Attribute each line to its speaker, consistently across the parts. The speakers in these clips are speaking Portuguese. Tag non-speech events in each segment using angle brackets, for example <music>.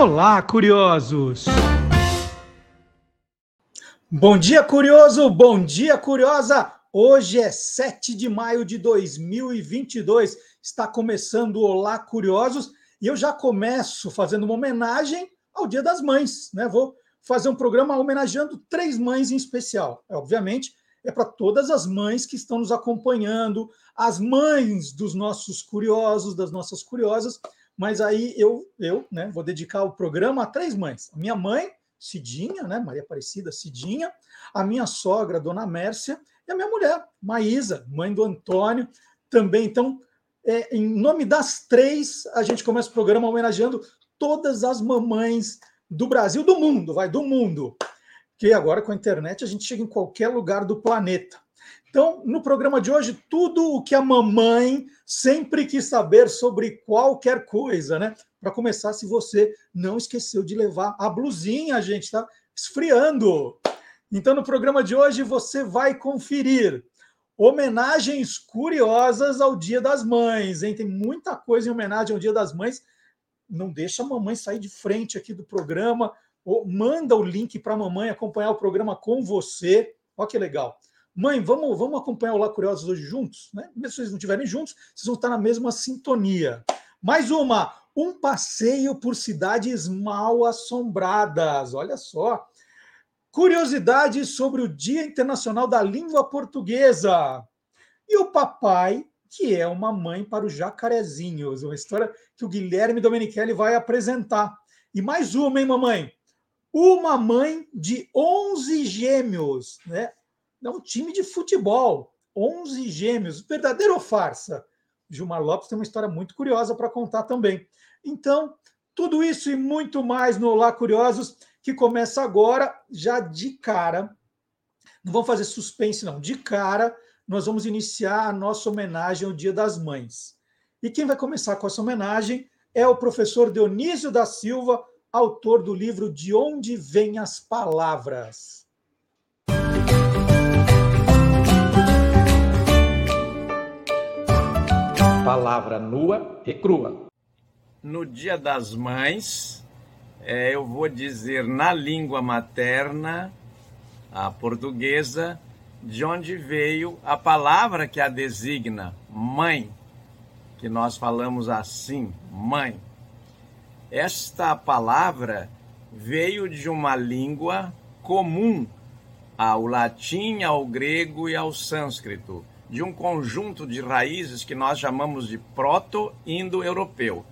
Speaker 1: Olá, curiosos! Bom dia, curioso! Bom dia, curiosa! Hoje é 7 de maio de 2022. Está começando o Olá, curiosos, e eu já começo fazendo uma homenagem ao Dia das Mães, né? Vou fazer um programa homenageando três mães em especial. É, obviamente, é para todas as mães que estão nos acompanhando, as mães dos nossos curiosos, das nossas curiosas, mas aí eu, eu né, vou dedicar o programa a três mães. A minha mãe, Cidinha, né, Maria Aparecida Cidinha, a minha sogra, Dona Mércia, e a minha mulher, Maísa, mãe do Antônio, também. Então, é, em nome das três, a gente começa o programa homenageando todas as mamães do Brasil, do mundo, vai, do mundo. Que agora com a internet a gente chega em qualquer lugar do planeta. Então, no programa de hoje, tudo o que a mamãe sempre quis saber sobre qualquer coisa, né? Para começar, se você não esqueceu de levar a blusinha, gente está esfriando. Então, no programa de hoje, você vai conferir homenagens curiosas ao Dia das Mães, hein? Tem muita coisa em homenagem ao Dia das Mães. Não deixa a mamãe sair de frente aqui do programa, ou manda o link para a mamãe acompanhar o programa com você. Olha que legal. Mãe, vamos, vamos acompanhar o Lá Curiosos hoje juntos? Né? Mesmo se vocês não estiverem juntos, vocês vão estar na mesma sintonia. Mais uma, um passeio por cidades mal assombradas. Olha só. Curiosidades sobre o Dia Internacional da Língua Portuguesa. E o papai, que é uma mãe para os jacarezinhos. Uma história que o Guilherme Domenichelli vai apresentar. E mais uma, hein, mamãe? Uma mãe de 11 gêmeos, né? É um time de futebol, 11 gêmeos, verdadeiro ou farsa? Gilmar Lopes tem uma história muito curiosa para contar também. Então, tudo isso e muito mais no Olá Curiosos, que começa agora, já de cara. Não vamos fazer suspense, não. De cara, nós vamos iniciar a nossa homenagem ao Dia das Mães. E quem vai começar com essa homenagem é o professor Dionísio da Silva, autor do livro De Onde Vêm as Palavras.
Speaker 2: Palavra nua e crua.
Speaker 3: No Dia das Mães, é, eu vou dizer na língua materna, a portuguesa, de onde veio a palavra que a designa, mãe, que nós falamos assim, mãe. Esta palavra veio de uma língua comum ao latim, ao grego e ao sânscrito de um conjunto de raízes que nós chamamos de proto-indo-europeu.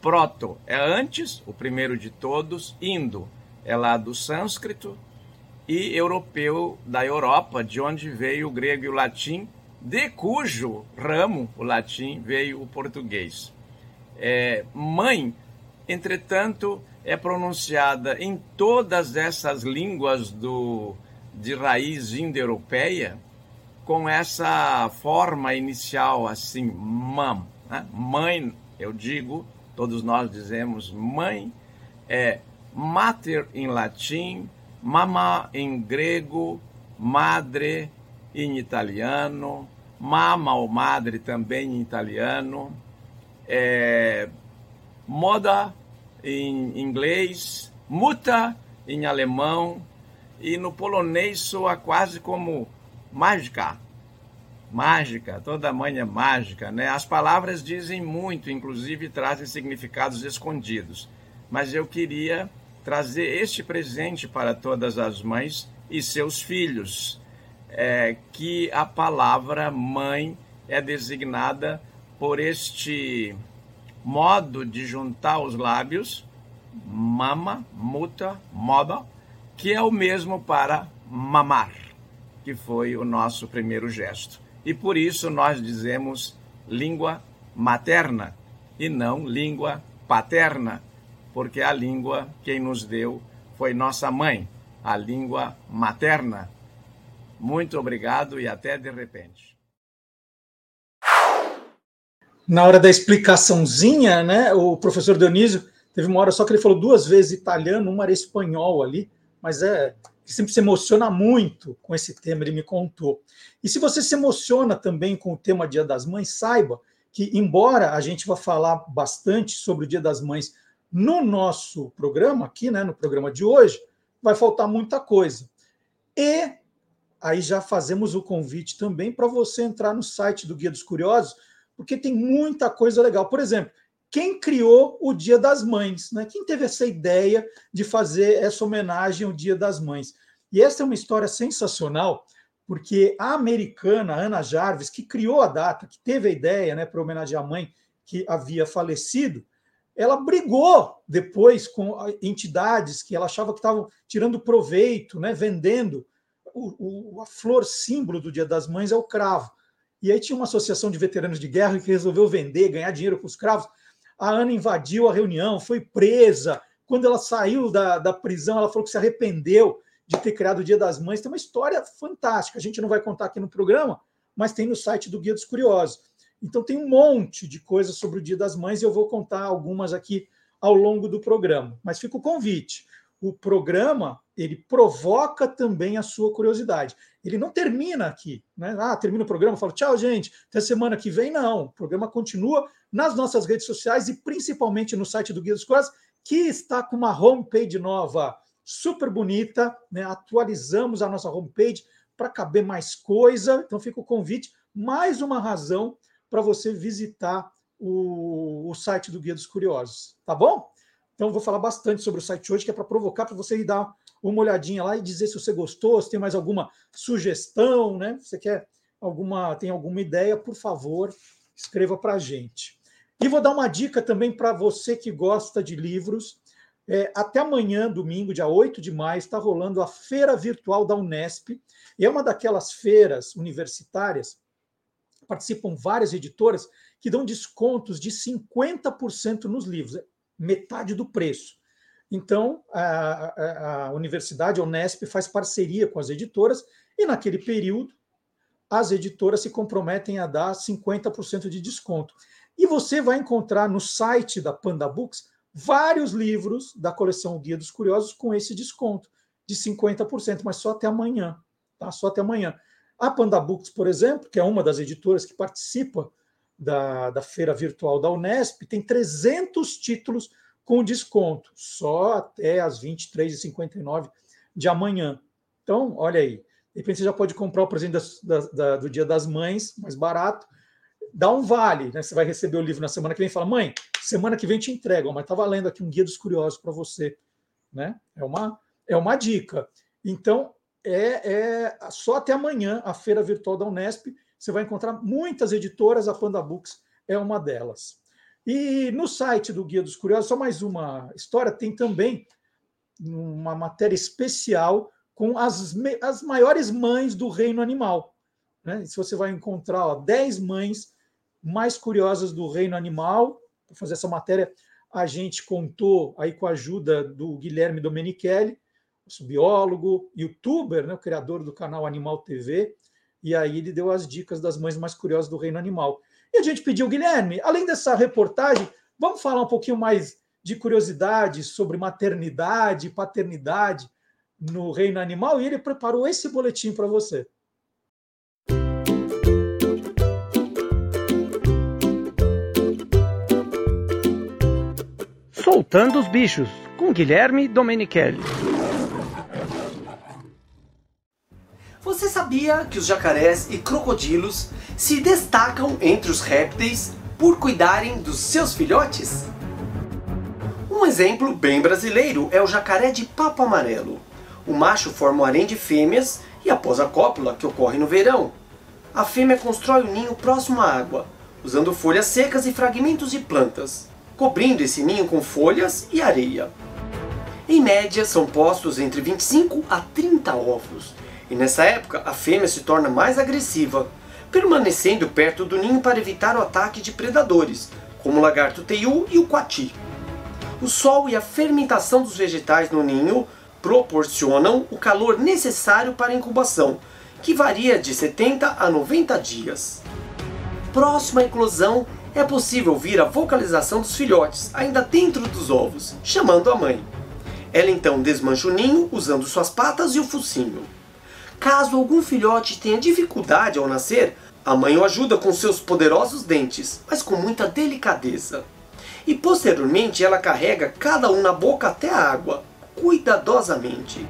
Speaker 3: Proto é antes, o primeiro de todos, indo é lá do sânscrito, e europeu da Europa, de onde veio o grego e o latim, de cujo ramo, o latim, veio o português. É, mãe, entretanto, é pronunciada em todas essas línguas do, de raiz indo-europeia com essa forma inicial assim, mam, né? mãe, eu digo, todos nós dizemos mãe, é mater em latim, mama em grego, madre em italiano, mama ou madre também em italiano, é, moda em inglês, muta em alemão e no polonês soa quase como mágica. Mágica, toda mãe é mágica, né? As palavras dizem muito, inclusive trazem significados escondidos. Mas eu queria trazer este presente para todas as mães e seus filhos, é, que a palavra mãe é designada por este modo de juntar os lábios, mama, muta, moda, que é o mesmo para mamar que foi o nosso primeiro gesto. E por isso nós dizemos língua materna e não língua paterna, porque a língua quem nos deu foi nossa mãe, a língua materna. Muito obrigado e até de repente.
Speaker 1: Na hora da explicaçãozinha, né, o professor Dionísio teve uma hora só que ele falou duas vezes italiano, uma era espanhol ali, mas é que sempre se emociona muito com esse tema, ele me contou. E se você se emociona também com o tema Dia das Mães, saiba que, embora a gente vá falar bastante sobre o Dia das Mães No nosso programa, aqui, né, no programa de hoje, vai faltar muita coisa. E aí já fazemos o convite também para você entrar no site do Guia dos Curiosos, porque tem muita coisa legal. Por exemplo, quem criou o Dia das Mães, né? Quem teve essa ideia de fazer essa homenagem ao Dia das Mães? E essa é uma história sensacional, porque a americana Ana Jarvis, que criou a data, que teve a ideia, né, para homenagear a mãe que havia falecido, ela brigou depois com entidades que ela achava que estavam tirando proveito, né, vendendo. O, o, a flor símbolo do Dia das Mães é o cravo. E aí tinha uma associação de veteranos de guerra que resolveu vender, ganhar dinheiro com os cravos. A Ana invadiu a reunião, foi presa. Quando ela saiu da, da prisão, ela falou que se arrependeu de ter criado o Dia das Mães. Tem uma história fantástica. A gente não vai contar aqui no programa, mas tem no site do Guia dos Curiosos. Então tem um monte de coisas sobre o Dia das Mães e eu vou contar algumas aqui ao longo do programa. Mas fica o convite. O programa ele provoca também a sua curiosidade. Ele não termina aqui, né? Ah, termina o programa, falo tchau, gente, até semana que vem. Não, o programa continua nas nossas redes sociais e principalmente no site do Guia dos Curiosos, que está com uma homepage nova super bonita, né? Atualizamos a nossa homepage para caber mais coisa. Então fica o convite, mais uma razão para você visitar o, o, site do Guia dos Curiosos, tá bom? Então vou falar bastante sobre o site hoje, que é para provocar para você ir dar uma olhadinha lá e dizer se você gostou, se tem mais alguma sugestão, né? Se você quer alguma, tem alguma ideia, por favor, escreva para a gente. E vou dar uma dica também para você que gosta de livros. É, até amanhã, domingo, dia 8 de maio, está rolando a Feira Virtual da Unesp. E é uma daquelas feiras universitárias, participam várias editoras, que dão descontos de 50% nos livros, metade do preço. Então, a, a, a Universidade, a Unesp, faz parceria com as editoras, e naquele período, as editoras se comprometem a dar 50% de desconto. E você vai encontrar no site da Panda Books vários livros da coleção Guia dos Curiosos com esse desconto de 50%, mas só até amanhã, tá? Só até amanhã. A Panda Books, por exemplo, que é uma das editoras que participa da, da feira virtual da Unesp, tem 300 títulos com desconto, só até as 23h59 de amanhã. Então, olha aí, de repente você já pode comprar o presente da, da, do Dia das Mães, mais barato, dá um vale, né? Você vai receber o livro na semana que vem e fala, mãe, semana que vem te entrego, mas tá valendo aqui um guia dos curiosos para você, né? É uma é uma dica. Então é, é só até amanhã a feira virtual da Unesp. Você vai encontrar muitas editoras, a Panda Books é uma delas. E no site do Guia dos Curiosos, só mais uma história, tem também uma matéria especial com as, as maiores mães do reino animal. Né? Se você vai encontrar ó, 10 mães mais curiosas do reino animal. Para fazer essa matéria, a gente contou aí com a ajuda do Guilherme Domenichelli, nosso biólogo, youtuber, né, o criador do canal Animal TV, e aí ele deu as dicas das mães mais curiosas do reino animal. E a gente pediu, Guilherme, além dessa reportagem, vamos falar um pouquinho mais de curiosidades sobre maternidade paternidade no reino animal, e ele preparou esse boletim para você.
Speaker 4: Soltando os Bichos, com Guilherme Domenichelli.
Speaker 5: Sabia que os jacarés e crocodilos se destacam entre os répteis por cuidarem dos seus filhotes? Um exemplo bem brasileiro é o jacaré de papo amarelo. O macho forma um harém de fêmeas e após a cópula, que ocorre no verão, a fêmea constrói um ninho próximo à água, usando folhas secas e fragmentos de plantas cobrindo esse ninho com folhas e areia. Em média, são postos entre 25 a 30 ovos, e nessa época a fêmea se torna mais agressiva, permanecendo perto do ninho para evitar o ataque de predadores, como o lagarto teiu e o coati. O sol e a fermentação dos vegetais no ninho proporcionam o calor necessário para a incubação, que varia de 70 a 90 dias. Próxima à eclosão é possível ouvir a vocalização dos filhotes, ainda dentro dos ovos, chamando a mãe. Ela então desmancha o ninho usando suas patas e o focinho. Caso algum filhote tenha dificuldade ao nascer, a mãe o ajuda com seus poderosos dentes, mas com muita delicadeza. E posteriormente ela carrega cada um na boca até a água, cuidadosamente.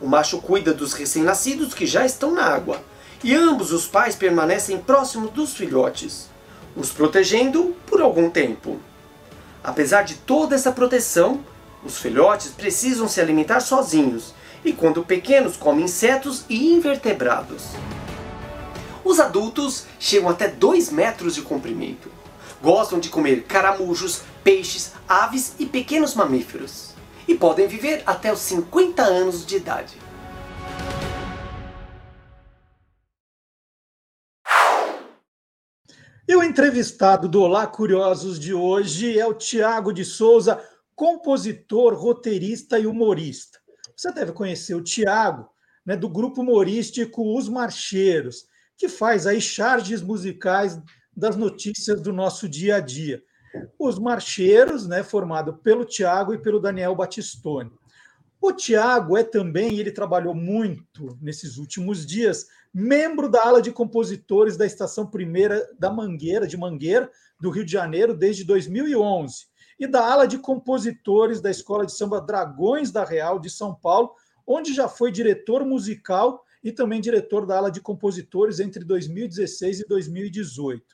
Speaker 5: O macho cuida dos recém-nascidos que já estão na água, e ambos os pais permanecem próximos dos filhotes, os protegendo por algum tempo. Apesar de toda essa proteção, os filhotes precisam se alimentar sozinhos, e quando pequenos comem insetos e invertebrados. Os adultos chegam até 2 metros de comprimento. Gostam de comer caramujos, peixes, aves e pequenos mamíferos. E podem viver até os 50 anos de idade.
Speaker 1: E o entrevistado do Olá Curiosos de hoje é o Tiago de Souza, compositor, roteirista e humorista. Você deve conhecer o Tiago, né, do grupo humorístico Os Marcheiros, que faz aí charges musicais das notícias do nosso dia a dia. Os Marcheiros, né, formado pelo Tiago e pelo Daniel Batistoni. O Tiago é também, ele trabalhou muito nesses últimos dias, membro da ala de compositores da Estação Primeira da Mangueira, de Mangueira, do Rio de Janeiro, desde 2011, e da ala de compositores da Escola de Samba Dragões da Real, de São Paulo, onde já foi diretor musical e também diretor da ala de compositores entre 2016 e 2018.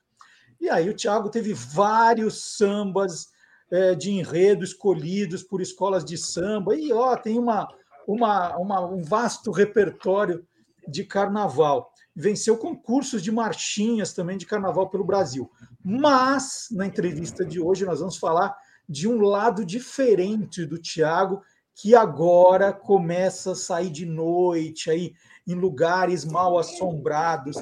Speaker 1: E aí o Tiago teve vários sambas é, de enredo escolhidos por escolas de samba, e ó, tem uma, uma, uma um vasto repertório de carnaval. Venceu concursos de marchinhas também de carnaval pelo Brasil. Mas, na entrevista de hoje, nós vamos falar de um lado diferente do Tiago, que agora começa a sair de noite aí em lugares mal assombrados.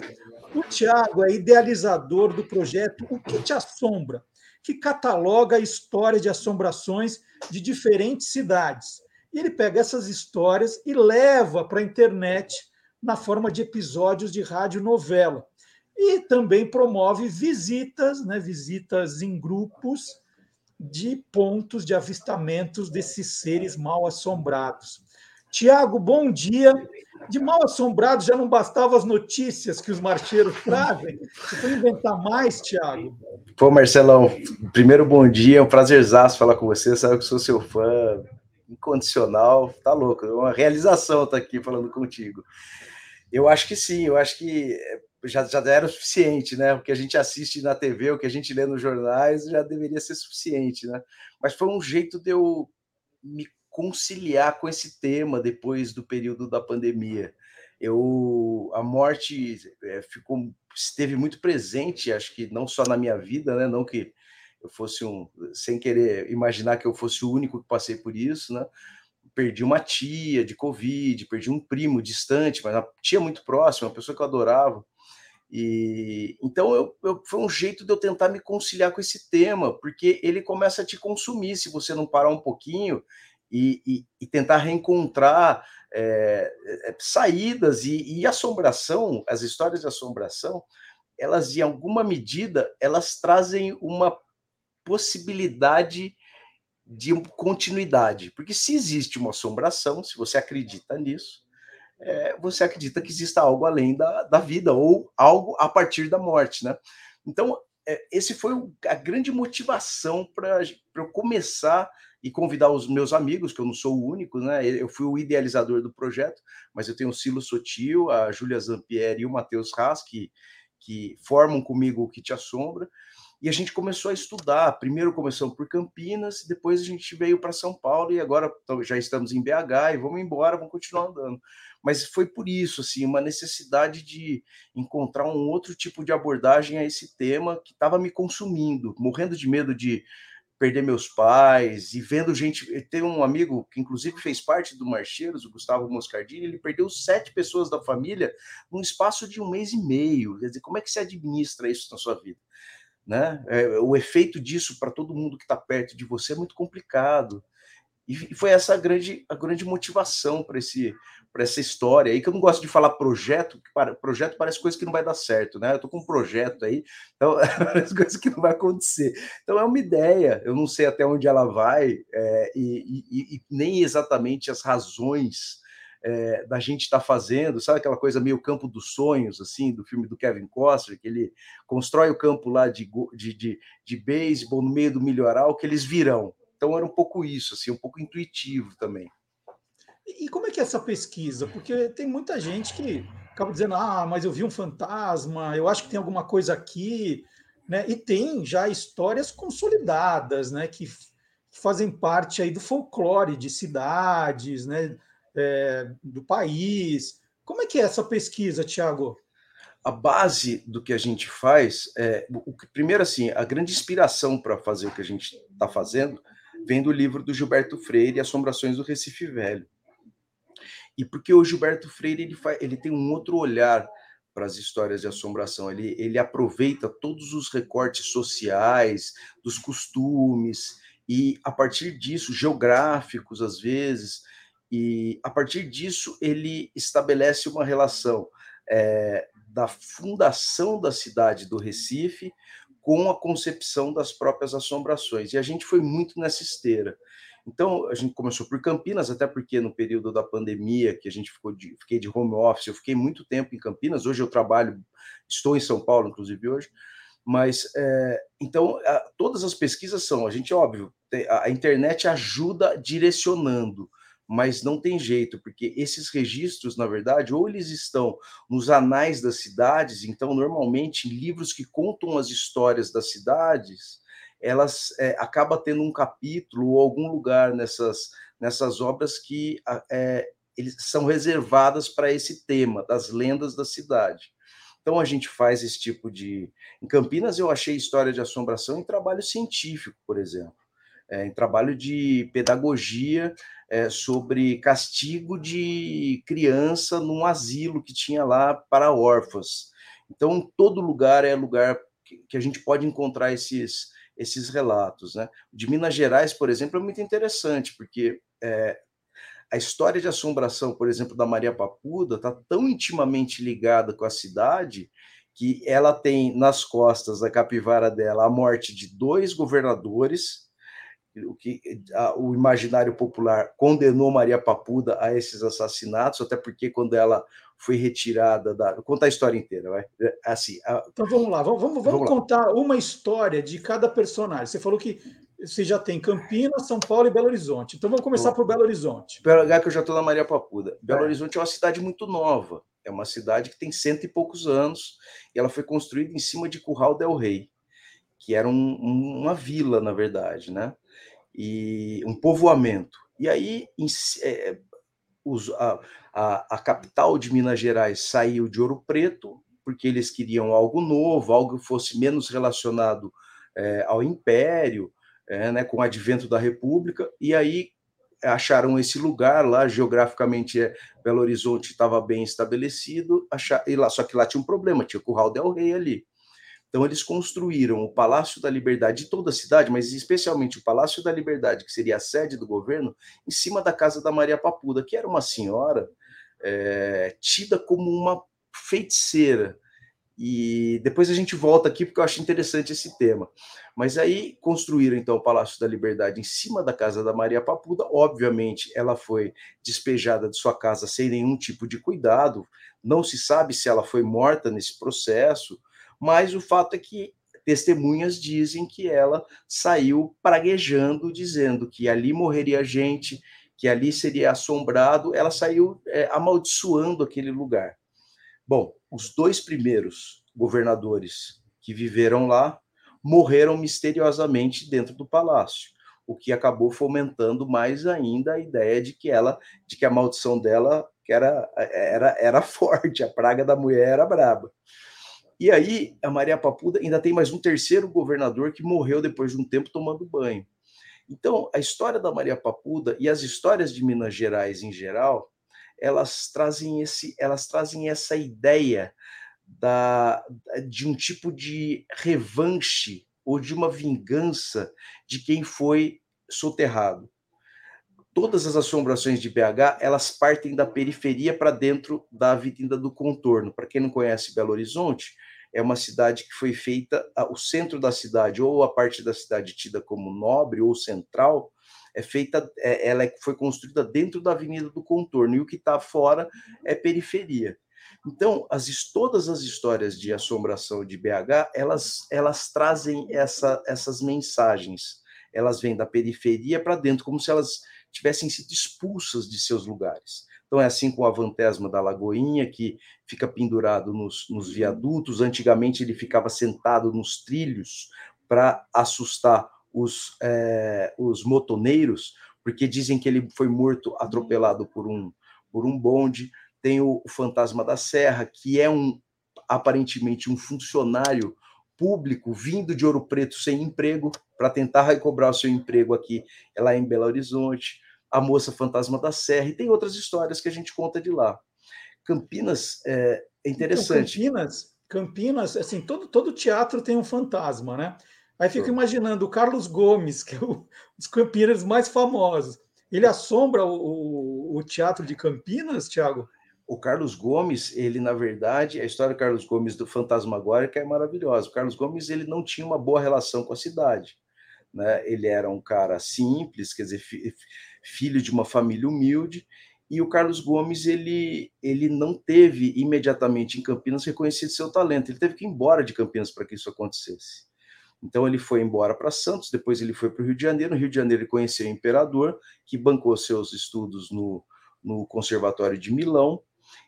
Speaker 1: O Tiago é idealizador do projeto O que te assombra, que cataloga a história de assombrações de diferentes cidades. E ele pega essas histórias e leva para a internet na forma de episódios de rádio novela. E também promove visitas, né, visitas em grupos de pontos de avistamentos desses seres mal assombrados. Tiago, bom dia. De mal assombrado já não bastavam as notícias que os marcheiros trazem. Você foi inventar mais, Tiago?
Speaker 6: Pô, Marcelão, primeiro bom dia, é um prazerzaço falar com você. Sabe que sou seu fã incondicional, tá louco, é uma realização estar tá aqui falando contigo. Eu acho que sim, eu acho que já, já era o suficiente, né? O que a gente assiste na TV, o que a gente lê nos jornais, já deveria ser suficiente, né? Mas foi um jeito de eu me conciliar com esse tema depois do período da pandemia. Eu a morte é, ficou esteve muito presente, acho que não só na minha vida, né? Não que eu fosse um sem querer imaginar que eu fosse o único que passei por isso, né? perdi uma tia de Covid, perdi um primo distante, mas uma tia muito próxima, uma pessoa que eu adorava. E então eu, eu, foi um jeito de eu tentar me conciliar com esse tema, porque ele começa a te consumir se você não parar um pouquinho e, e, e tentar reencontrar é, saídas e, e assombração, as histórias de assombração, elas em alguma medida elas trazem uma possibilidade de continuidade. Porque se existe uma assombração, se você acredita nisso, é, você acredita que exista algo além da, da vida, ou algo a partir da morte, né? Então, é, esse foi o, a grande motivação para eu começar e convidar os meus amigos, que eu não sou o único, né? Eu fui o idealizador do projeto, mas eu tenho o Silo Sotil, a Júlia Zampieri e o Matheus Haas, que, que formam comigo o que te assombra. E a gente começou a estudar. Primeiro começamos por Campinas, depois a gente veio para São Paulo e agora já estamos em BH e vamos embora, vamos continuar andando. Mas foi por isso, assim, uma necessidade de encontrar um outro tipo de abordagem a esse tema que estava me consumindo, morrendo de medo de perder meus pais e vendo gente. Tem um amigo que, inclusive, fez parte do Marcheiros, o Gustavo Moscardini, ele perdeu sete pessoas da família num espaço de um mês e meio. Quer dizer, como é que se administra isso na sua vida? Né? É, o efeito disso para todo mundo que está perto de você é muito complicado. E foi essa a grande, a grande motivação para esse para essa história aí, que eu não gosto de falar projeto, porque projeto parece coisa que não vai dar certo, né? Eu tô com um projeto aí, então <laughs> parece coisa que não vai acontecer. Então é uma ideia, eu não sei até onde ela vai, é, e, e, e, nem exatamente as razões é, da gente estar tá fazendo, sabe aquela coisa meio campo dos sonhos, assim, do filme do Kevin Costner, que ele constrói o campo lá de, de, de, de beisebol no meio do milharal, que eles virão. Então era um pouco isso, assim, um pouco intuitivo também.
Speaker 1: E como é que é essa pesquisa? Porque tem muita gente que acaba dizendo, ah, mas eu vi um fantasma, eu acho que tem alguma coisa aqui, né? E tem já histórias consolidadas, né? Que, que fazem parte aí do folclore de cidades, né? É, do país. Como é que é essa pesquisa, Tiago?
Speaker 6: A base do que a gente faz é, o, primeiro assim, a grande inspiração para fazer o que a gente está fazendo vem do livro do Gilberto Freire, Assombrações do Recife Velho. E porque o Gilberto Freire ele, faz, ele tem um outro olhar para as histórias de assombração. Ele, ele aproveita todos os recortes sociais, dos costumes, e a partir disso, geográficos às vezes, e a partir disso ele estabelece uma relação é, da fundação da cidade do Recife com a concepção das próprias assombrações. E a gente foi muito nessa esteira. Então, a gente começou por Campinas, até porque no período da pandemia, que a gente ficou de, fiquei de home office, eu fiquei muito tempo em Campinas, hoje eu trabalho, estou em São Paulo, inclusive hoje, mas, é, então, a, todas as pesquisas são, a gente, óbvio, a, a internet ajuda direcionando, mas não tem jeito, porque esses registros, na verdade, ou eles estão nos anais das cidades, então, normalmente, livros que contam as histórias das cidades, elas é, acaba tendo um capítulo ou algum lugar nessas, nessas obras que é, eles são reservadas para esse tema das lendas da cidade. Então a gente faz esse tipo de. Em Campinas eu achei história de assombração em trabalho científico, por exemplo, é, em trabalho de pedagogia é, sobre castigo de criança num asilo que tinha lá para órfãos. Então todo lugar é lugar que, que a gente pode encontrar esses esses relatos. Né? De Minas Gerais, por exemplo, é muito interessante, porque é, a história de assombração, por exemplo, da Maria Papuda, está tão intimamente ligada com a cidade que ela tem nas costas da capivara dela a morte de dois governadores, o que a, o imaginário popular condenou Maria Papuda a esses assassinatos, até porque quando ela foi retirada da. Vou contar a história inteira, vai. É, assim, a...
Speaker 1: Então vamos lá, vamos, vamos, vamos contar lá. uma história de cada personagem. Você falou que você já tem Campinas, São Paulo e Belo Horizonte. Então vamos começar por Belo Horizonte.
Speaker 6: Pelo lugar que eu já estou na Maria Papuda. Belo é. Horizonte é uma cidade muito nova. É uma cidade que tem cento e poucos anos e ela foi construída em cima de Curral del Rei, que era um, uma vila, na verdade, né? E um povoamento. E aí, é, os, a, a, a capital de Minas Gerais saiu de Ouro Preto, porque eles queriam algo novo, algo que fosse menos relacionado é, ao Império, é, né, com o advento da República, e aí acharam esse lugar lá, geograficamente é, Belo Horizonte estava bem estabelecido, achar, e lá, só que lá tinha um problema, tinha o Curral del Rei ali. Então, eles construíram o Palácio da Liberdade de toda a cidade, mas especialmente o Palácio da Liberdade, que seria a sede do governo, em cima da casa da Maria Papuda, que era uma senhora é, tida como uma feiticeira. E depois a gente volta aqui porque eu acho interessante esse tema. Mas aí construíram então o Palácio da Liberdade em cima da casa da Maria Papuda. Obviamente, ela foi despejada de sua casa sem nenhum tipo de cuidado. Não se sabe se ela foi morta nesse processo mas o fato é que testemunhas dizem que ela saiu praguejando, dizendo que ali morreria gente, que ali seria assombrado, ela saiu é, amaldiçoando aquele lugar. Bom, os dois primeiros governadores que viveram lá morreram misteriosamente dentro do palácio, o que acabou fomentando mais ainda a ideia de que ela, de que a maldição dela que era, era, era <laughs> forte, a praga da mulher era braba. E aí, a Maria Papuda ainda tem mais um terceiro governador que morreu depois de um tempo tomando banho. Então, a história da Maria Papuda e as histórias de Minas Gerais em geral, elas trazem esse, elas trazem essa ideia da, de um tipo de revanche ou de uma vingança de quem foi soterrado. Todas as assombrações de BH, elas partem da periferia para dentro da Avenida do Contorno. Para quem não conhece Belo Horizonte, é uma cidade que foi feita, o centro da cidade, ou a parte da cidade tida como nobre ou central, é feita, é, ela é, foi construída dentro da Avenida do Contorno, e o que está fora é periferia. Então, as, todas as histórias de assombração de BH, elas, elas trazem essa, essas mensagens. Elas vêm da periferia para dentro, como se elas tivessem sido expulsas de seus lugares. Então, é assim com a Vantesma da Lagoinha, que fica pendurado nos, nos viadutos. Antigamente, ele ficava sentado nos trilhos para assustar os, é, os motoneiros, porque dizem que ele foi morto atropelado por um, por um bonde. Tem o, o Fantasma da Serra, que é um aparentemente um funcionário público vindo de Ouro Preto sem emprego para tentar recobrar o seu emprego aqui lá em Belo Horizonte. A Moça Fantasma da Serra, e tem outras histórias que a gente conta de lá. Campinas é, é então, interessante.
Speaker 1: Então, Campinas, Campinas, assim, todo, todo teatro tem um fantasma, né? Aí fico imaginando o Carlos Gomes, que é um dos campinas mais famosos. Ele assombra o, o, o teatro de Campinas, Tiago?
Speaker 6: O Carlos Gomes, ele na verdade, a história do Carlos Gomes do Fantasmagórica é maravilhosa. O Carlos Gomes ele não tinha uma boa relação com a cidade, né? Ele era um cara simples, quer dizer, filho de uma família humilde, e o Carlos Gomes ele, ele não teve imediatamente em Campinas reconhecido seu talento. Ele teve que ir embora de Campinas para que isso acontecesse. Então ele foi embora para Santos, depois ele foi para o Rio de Janeiro. No Rio de Janeiro ele conheceu o imperador, que bancou seus estudos no, no Conservatório de Milão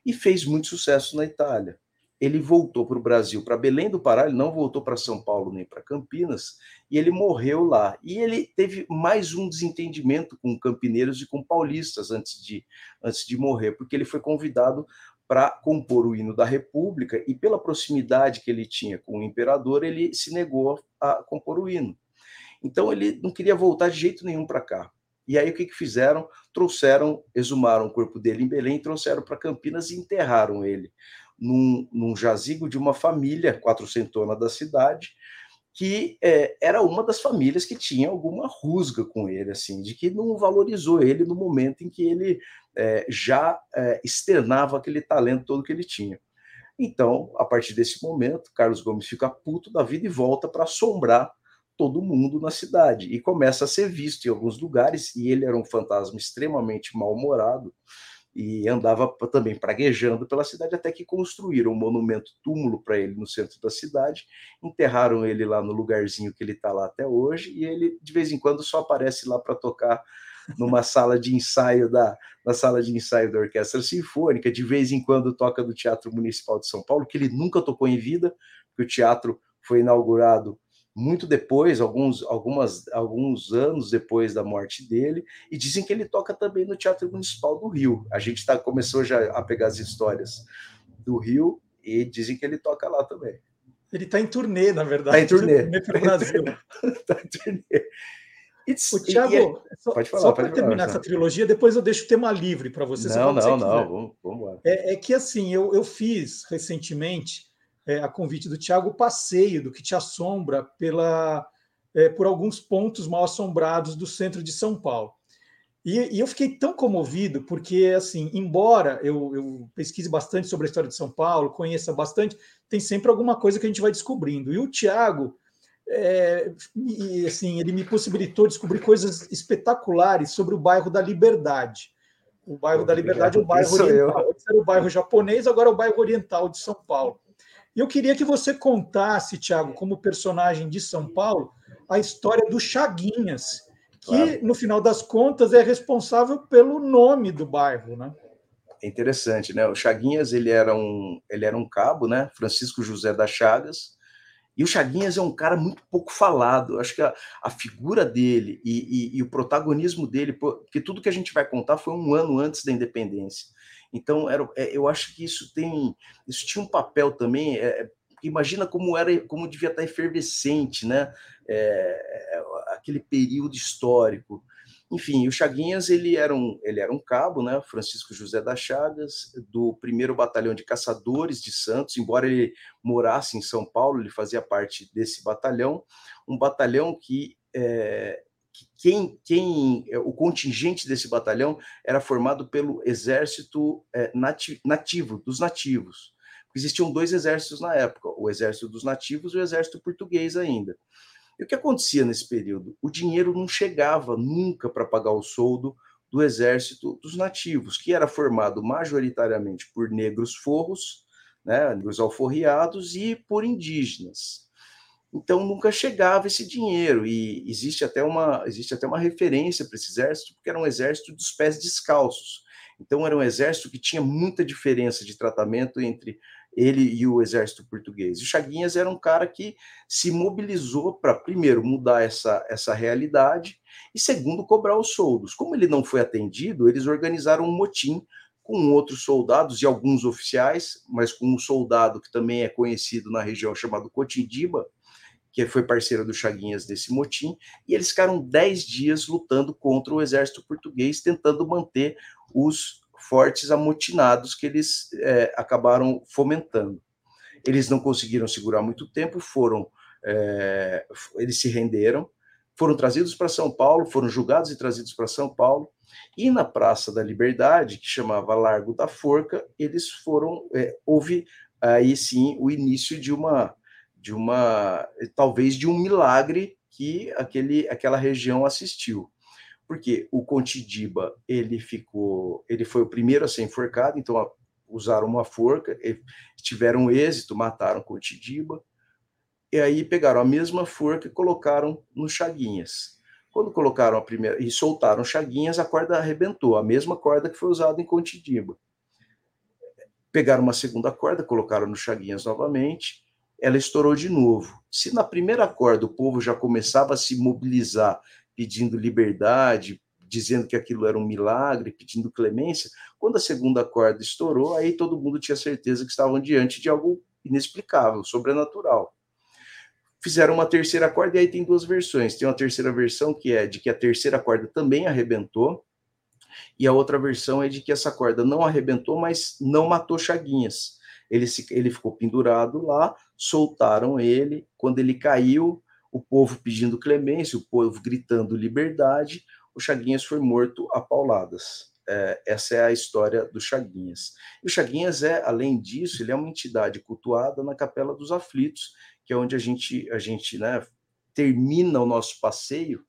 Speaker 6: e fez muito sucesso na Itália. Ele voltou para o Brasil, para Belém do Pará, ele não voltou para São Paulo nem para Campinas, e ele morreu lá. E ele teve mais um desentendimento com campineiros e com paulistas antes de, antes de morrer, porque ele foi convidado para compor o hino da República e pela proximidade que ele tinha com o imperador, ele se negou a compor o hino. Então ele não queria voltar de jeito nenhum para cá. E aí o que, que fizeram? Trouxeram, exumaram o corpo dele em Belém, trouxeram para Campinas e enterraram ele num, num jazigo de uma família quatrocentona da cidade, que é, era uma das famílias que tinha alguma rusga com ele, assim, de que não valorizou ele no momento em que ele é, já é, externava aquele talento todo que ele tinha. Então, a partir desse momento, Carlos Gomes fica puto da vida e volta para assombrar todo mundo na cidade e começa a ser visto em alguns lugares. E ele era um fantasma extremamente mal-humorado e andava também praguejando pela cidade até que construíram um monumento túmulo para ele no centro da cidade, enterraram ele lá no lugarzinho que ele está lá até hoje e ele de vez em quando só aparece lá para tocar numa sala de ensaio da na sala de ensaio da Orquestra Sinfônica, de vez em quando toca do Teatro Municipal de São Paulo, que ele nunca tocou em vida, porque o teatro foi inaugurado muito depois, alguns, algumas, alguns anos depois da morte dele, e dizem que ele toca também no Teatro Municipal do Rio. A gente tá, começou já a pegar as histórias do Rio e dizem que ele toca lá também.
Speaker 1: Ele está em turnê, na verdade.
Speaker 6: Está em turnê.
Speaker 1: Está em Brasil.
Speaker 6: Está <laughs> em turnê.
Speaker 1: o Thiago, é... só, só para terminar falar, essa trilogia, depois eu deixo o tema livre para você.
Speaker 6: Não, não, não, vamos, vamos
Speaker 1: é, é, que assim, eu, eu fiz recentemente é, a convite do Tiago, o passeio do que te assombra pela, é, por alguns pontos mal assombrados do centro de São Paulo. E, e eu fiquei tão comovido, porque, assim, embora eu, eu, pesquise bastante sobre a história de São Paulo, conheça bastante, tem sempre alguma coisa que a gente vai descobrindo. E o Tiago, é, assim, ele me possibilitou descobrir coisas espetaculares sobre o bairro da Liberdade. O bairro da Liberdade é o bairro oriental. Antes era o bairro japonês, agora é o bairro oriental de São Paulo. E eu queria que você contasse, Tiago, como personagem de São Paulo, a história do Chaguinhas, que, claro. no final das contas, é responsável pelo nome do bairro, né?
Speaker 6: É interessante, né? O Chaguinhas, ele era um, ele era um cabo, né? Francisco José das Chagas, e o Chaguinhas é um cara muito pouco falado. Eu acho que a, a figura dele e, e, e, o protagonismo dele, porque tudo que a gente vai contar foi um ano antes da independência. Então, era, é, eu acho que isso tem, isso tinha um papel também. É, imagina como era, como devia estar efervescente, né? É, aquele período histórico. Enfim, o Chaguinhas ele era um, ele era um cabo, né? Francisco José das Chagas, do primeiro batalhão de caçadores de Santos. Embora ele morasse em São Paulo, ele fazia parte desse batalhão, um batalhão que é, quem, quem é, o contingente desse batalhão era formado pelo exército é, nativo, dos nativos. existiam dois exércitos na época, o exército dos nativos e o exército português ainda. E o que acontecia nesse período? O dinheiro não chegava nunca para pagar o soldo do exército dos nativos, que era formado majoritariamente por negros forros, né, negros alforriados e por indígenas. Então nunca chegava esse dinheiro e existe até uma existe até uma referência para esse exército, porque era um exército dos pés descalços. Então era um exército que tinha muita diferença de tratamento entre ele e o exército português. E o Chaguinhas era um cara que se mobilizou para, primeiro, mudar essa, essa realidade e, segundo, cobrar os soldos. Como ele não foi atendido, eles organizaram um motim com outros soldados e alguns oficiais, mas com um soldado que também é conhecido na região chamado Cotindiba, que foi parceiro do Chaguinhas desse motim, e eles ficaram dez dias lutando contra o exército português, tentando manter os fortes amotinados que eles é, acabaram fomentando. Eles não conseguiram segurar muito tempo, foram, é, eles se renderam, foram trazidos para São Paulo, foram julgados e trazidos para São Paulo, e na Praça da Liberdade, que chamava Largo da Forca, eles foram, é, houve aí sim o início de uma, de uma, talvez de um milagre que aquele, aquela região assistiu porque o Contidiba ele ficou, ele foi o primeiro a ser enforcado, então usaram uma forca, tiveram êxito, mataram Contidiba, e aí pegaram a mesma forca e colocaram no Chaguinhas. Quando colocaram a primeira e soltaram Chaguinhas, a corda arrebentou, a mesma corda que foi usada em Contidiba. Pegaram uma segunda corda, colocaram no Chaguinhas novamente, ela estourou de novo. Se na primeira corda o povo já começava a se mobilizar pedindo liberdade, dizendo que aquilo era um milagre, pedindo clemência. Quando a segunda corda estourou, aí todo mundo tinha certeza que estavam diante de algo inexplicável, sobrenatural. Fizeram uma terceira corda e aí tem duas versões. Tem uma terceira versão que é de que a terceira corda também arrebentou, e a outra versão é de que essa corda não arrebentou, mas não matou Chaguinhas. Ele, se, ele ficou pendurado lá, soltaram ele. Quando ele caiu, o povo pedindo clemência, o povo gritando liberdade, o Chaguinhas foi morto a pauladas. É, essa é a história do Chaguinhas. E o Chaguinhas é, além disso, ele é uma entidade cultuada na Capela dos Aflitos, que é onde a gente, a gente né, termina o nosso passeio,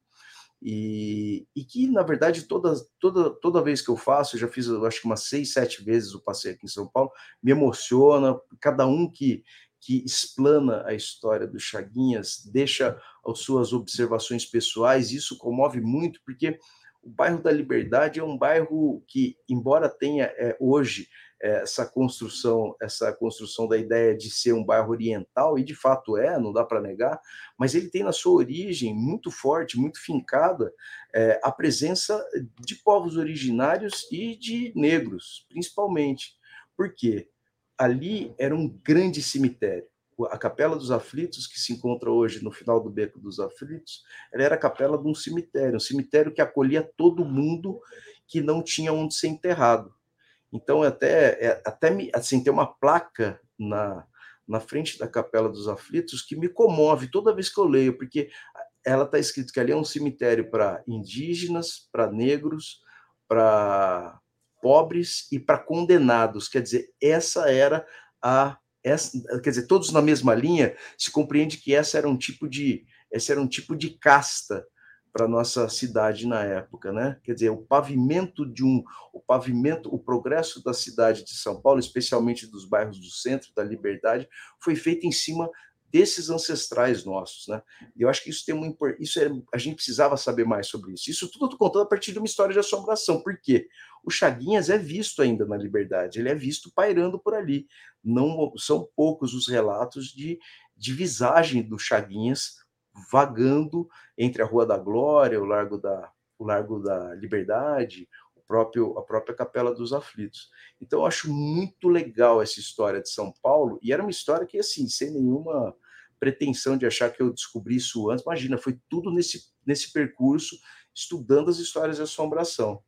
Speaker 6: e, e, que, na verdade, toda, toda, toda vez que eu faço, eu já fiz, eu acho que umas seis, sete vezes o passeio aqui em São Paulo, me emociona, cada um que, que explana a história do Chaguinhas, deixa as suas observações pessoais, isso comove muito, porque o bairro da Liberdade é um bairro que, embora tenha é, hoje essa construção, essa construção da ideia de ser um bairro oriental, e de fato é, não dá para negar, mas ele tem na sua origem muito forte, muito fincada, é, a presença de povos originários e de negros, principalmente. Por quê? ali era um grande cemitério. A Capela dos Aflitos, que se encontra hoje no final do Beco dos Aflitos, ela era a capela de um cemitério, um cemitério que acolhia todo mundo que não tinha onde ser enterrado. Então, até, é, até assim, tem uma placa na, na frente da Capela dos Aflitos que me comove toda vez que eu leio, porque ela está escrito que ali é um cemitério para indígenas, para negros, para pobres e para condenados. Quer dizer, essa era a essa, quer dizer, todos na mesma linha, se compreende que essa era um tipo de esse era um tipo de casta para nossa cidade na época, né? Quer dizer, o pavimento de um, o pavimento, o progresso da cidade de São Paulo, especialmente dos bairros do centro da Liberdade, foi feito em cima desses ancestrais nossos, né? Eu acho que isso tem uma isso é, a gente precisava saber mais sobre isso. Isso tudo contando a partir de uma história de assombração. Por quê? O Chaguinhas é visto ainda na Liberdade, ele é visto pairando por ali. Não são poucos os relatos de, de visagem do Chaguinhas vagando entre a Rua da Glória, o Largo da, o Largo da Liberdade, o próprio, a própria Capela dos Aflitos. Então, eu acho muito legal essa história de São Paulo, e era uma história que, assim, sem nenhuma pretensão de achar que eu descobri isso antes. Imagina, foi tudo nesse, nesse percurso, estudando as histórias de assombração.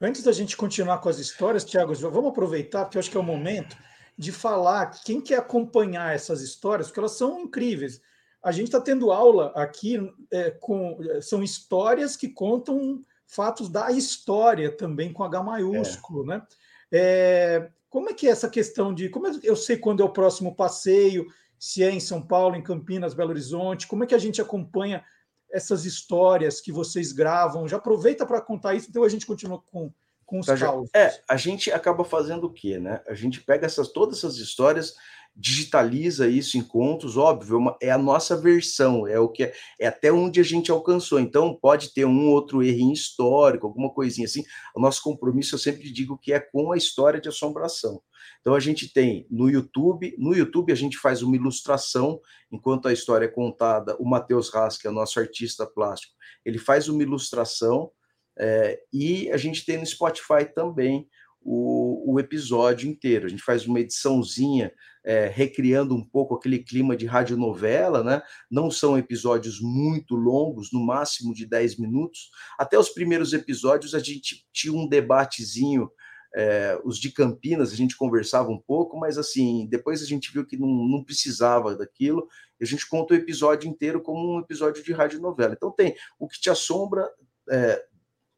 Speaker 1: Antes da gente continuar com as histórias, Tiago, vamos aproveitar, porque eu acho que é o momento de falar quem quer acompanhar essas histórias, porque elas são incríveis. A gente está tendo aula aqui é, com são histórias que contam fatos da história também com H maiúsculo, é. né? É, Como é que é essa questão de como eu sei quando é o próximo passeio, se é em São Paulo, em Campinas, Belo Horizonte, como é que a gente acompanha essas histórias que vocês gravam? Já aproveita para contar isso, então a gente continua com, com os causos.
Speaker 6: É, a gente acaba fazendo o quê, né? A gente pega essas, todas essas histórias digitaliza isso em contos, óbvio, é, é a nossa versão, é o que é, é, até onde a gente alcançou. Então pode ter um outro erro histórico, alguma coisinha assim. O nosso compromisso eu sempre digo que é com a história de assombração. Então a gente tem no YouTube, no YouTube a gente faz uma ilustração enquanto a história é contada. O Matheus Haas, que é o nosso artista plástico, ele faz uma ilustração é, e a gente tem no Spotify também o, o, episódio inteiro. A gente faz uma ediçãozinha é, recriando um pouco aquele clima de radionovela, né? Não são episódios muito longos, no máximo de 10 minutos. Até os primeiros episódios a gente tinha um debatezinho. É, os de Campinas a gente conversava um pouco, mas assim, depois a gente viu que não, não precisava daquilo, a gente conta o episódio inteiro como um episódio de radionovela. Então tem o que te assombra, é,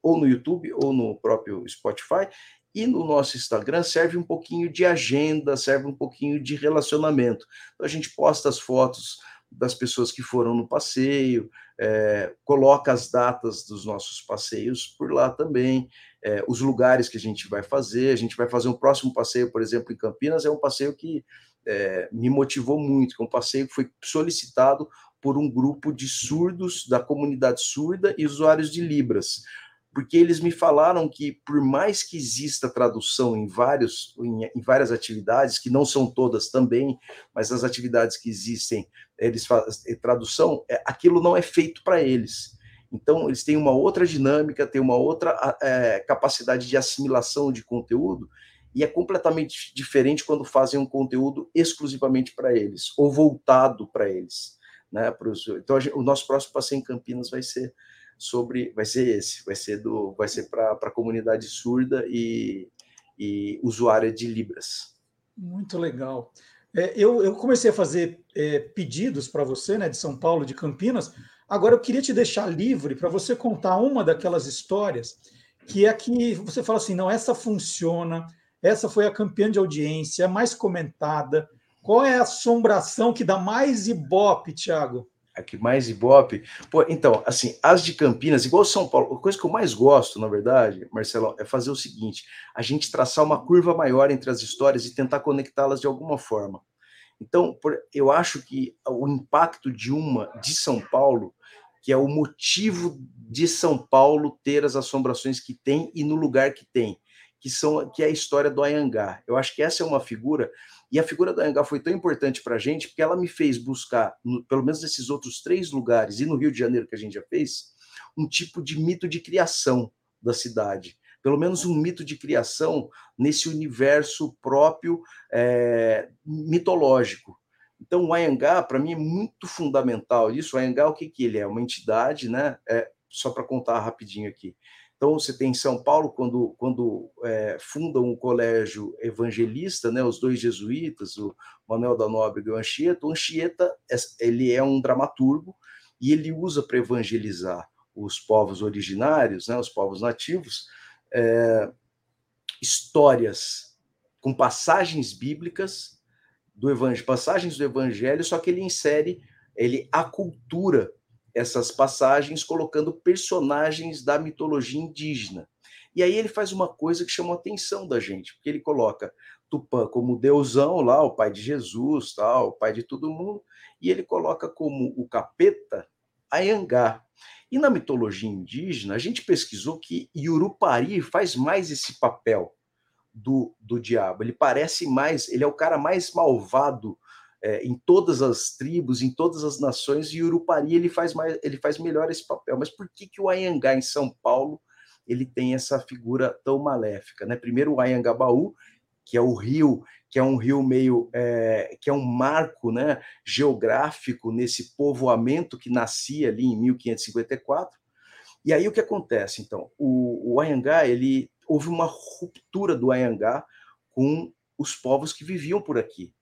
Speaker 6: ou no YouTube ou no próprio Spotify, e no nosso Instagram serve um pouquinho de agenda, serve um pouquinho de relacionamento. Então a gente posta as fotos das pessoas que foram no passeio, é, coloca as datas dos nossos passeios por lá também, é, os lugares que a gente vai fazer. A gente vai fazer um próximo passeio, por exemplo, em Campinas, é um passeio que é, me motivou muito, que é um passeio que foi solicitado por um grupo de surdos da comunidade surda e usuários de Libras porque eles me falaram que, por mais que exista tradução em, vários, em, em, várias atividades, que não são todas também, mas as atividades que existem, eles fazem tradução, é, aquilo não é feito para eles. Então, eles têm uma outra dinâmica, têm uma outra é, capacidade de assimilação de conteúdo, e é completamente diferente quando fazem um conteúdo exclusivamente para eles, ou voltado para eles. Né, então, o nosso próximo passeio em Campinas vai ser sobre vai ser esse, vai ser do vai ser para a comunidade surda e, e usuária de Libras.
Speaker 1: Muito legal. É, eu, eu comecei a fazer é, pedidos para você, né, de São Paulo, de Campinas. Agora eu queria te deixar livre para você contar uma daquelas histórias que é que você fala assim, não, essa funciona, essa foi a campeã de audiência, mais comentada. Qual é a assombração que dá mais ibope, Thiago?
Speaker 6: A que mais ibope. Pô, então, assim, as de Campinas, igual São Paulo, a coisa que eu mais gosto, na verdade, Marcelo, é fazer o seguinte: a gente traçar uma curva maior entre as histórias e tentar conectá-las de alguma forma. Então, eu acho que o impacto de uma de São Paulo, que é o motivo de São Paulo ter as assombrações que tem e no lugar que tem, que são que é a história do Ayangá. Eu acho que essa é uma figura e a figura da Anhangá foi tão importante para a gente porque ela me fez buscar, no, pelo menos nesses outros três lugares, e no Rio de Janeiro que a gente já fez, um tipo de mito de criação da cidade. Pelo menos um mito de criação nesse universo próprio é, mitológico. Então, o Ayangá, para mim, é muito fundamental isso. O Ayangá, o que, que ele é? Uma entidade, né? É, só para contar rapidinho aqui. Então, você tem em São Paulo, quando, quando é, fundam um colégio evangelista, né, os dois jesuítas, o Manuel da Nóbrega e o Anchieta, o Anchieta é, ele é um dramaturgo e ele usa para evangelizar os povos originários, né, os povos nativos, é, histórias com passagens bíblicas do evangelho, passagens do evangelho, só que ele insere ele acultura essas passagens colocando personagens da mitologia indígena. E aí ele faz uma coisa que chamou a atenção da gente, porque ele coloca Tupã como deusão lá, o pai de Jesus, tal, o pai de todo mundo, e ele coloca como o capeta Ayangá. E na mitologia indígena, a gente pesquisou que Yurupari faz mais esse papel do, do diabo. Ele parece mais, ele é o cara mais malvado é, em todas as tribos, em todas as nações, e Urupari ele faz, mais, ele faz melhor esse papel. Mas por que, que o Ayangá em São Paulo ele tem essa figura tão maléfica? Né? Primeiro o Ayangabaú, que é o rio, que é um rio meio, é, que é um marco né, geográfico nesse povoamento que nascia ali em 1554. E aí o que acontece, então? O, o Ayangá, ele, houve uma ruptura do Ayangá com os povos que viviam por aqui.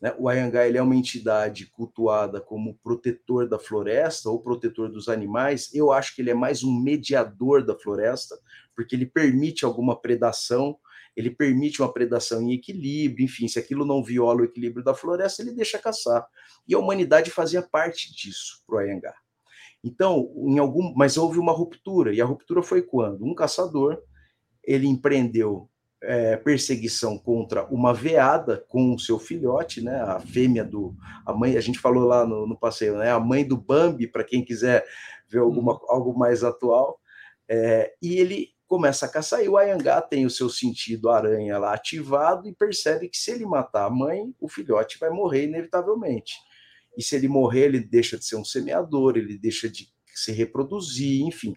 Speaker 6: Né? O Ayangá ele é uma entidade cultuada como protetor da floresta ou protetor dos animais. Eu acho que ele é mais um mediador da floresta, porque ele permite alguma predação. ele permite uma predação em equilíbrio, enfim, se aquilo não viola o equilíbrio da floresta, ele deixa caçar. E a humanidade fazia parte disso para o Ayangá. Então, em algum, mas houve uma ruptura, e a ruptura foi quando um caçador ele empreendeu é, perseguição contra uma veada com o seu filhote, né? A fêmea do a mãe, a gente falou lá no, no passeio, né? A mãe do Bambi, para quem quiser ver alguma, uhum. algo mais atual. É, e ele começa a caçar, e o Ayangá tem o seu sentido aranha lá ativado e percebe que se ele matar a mãe, o filhote vai morrer inevitavelmente. E se ele morrer, ele deixa de ser um semeador, ele deixa de se reproduzir, enfim.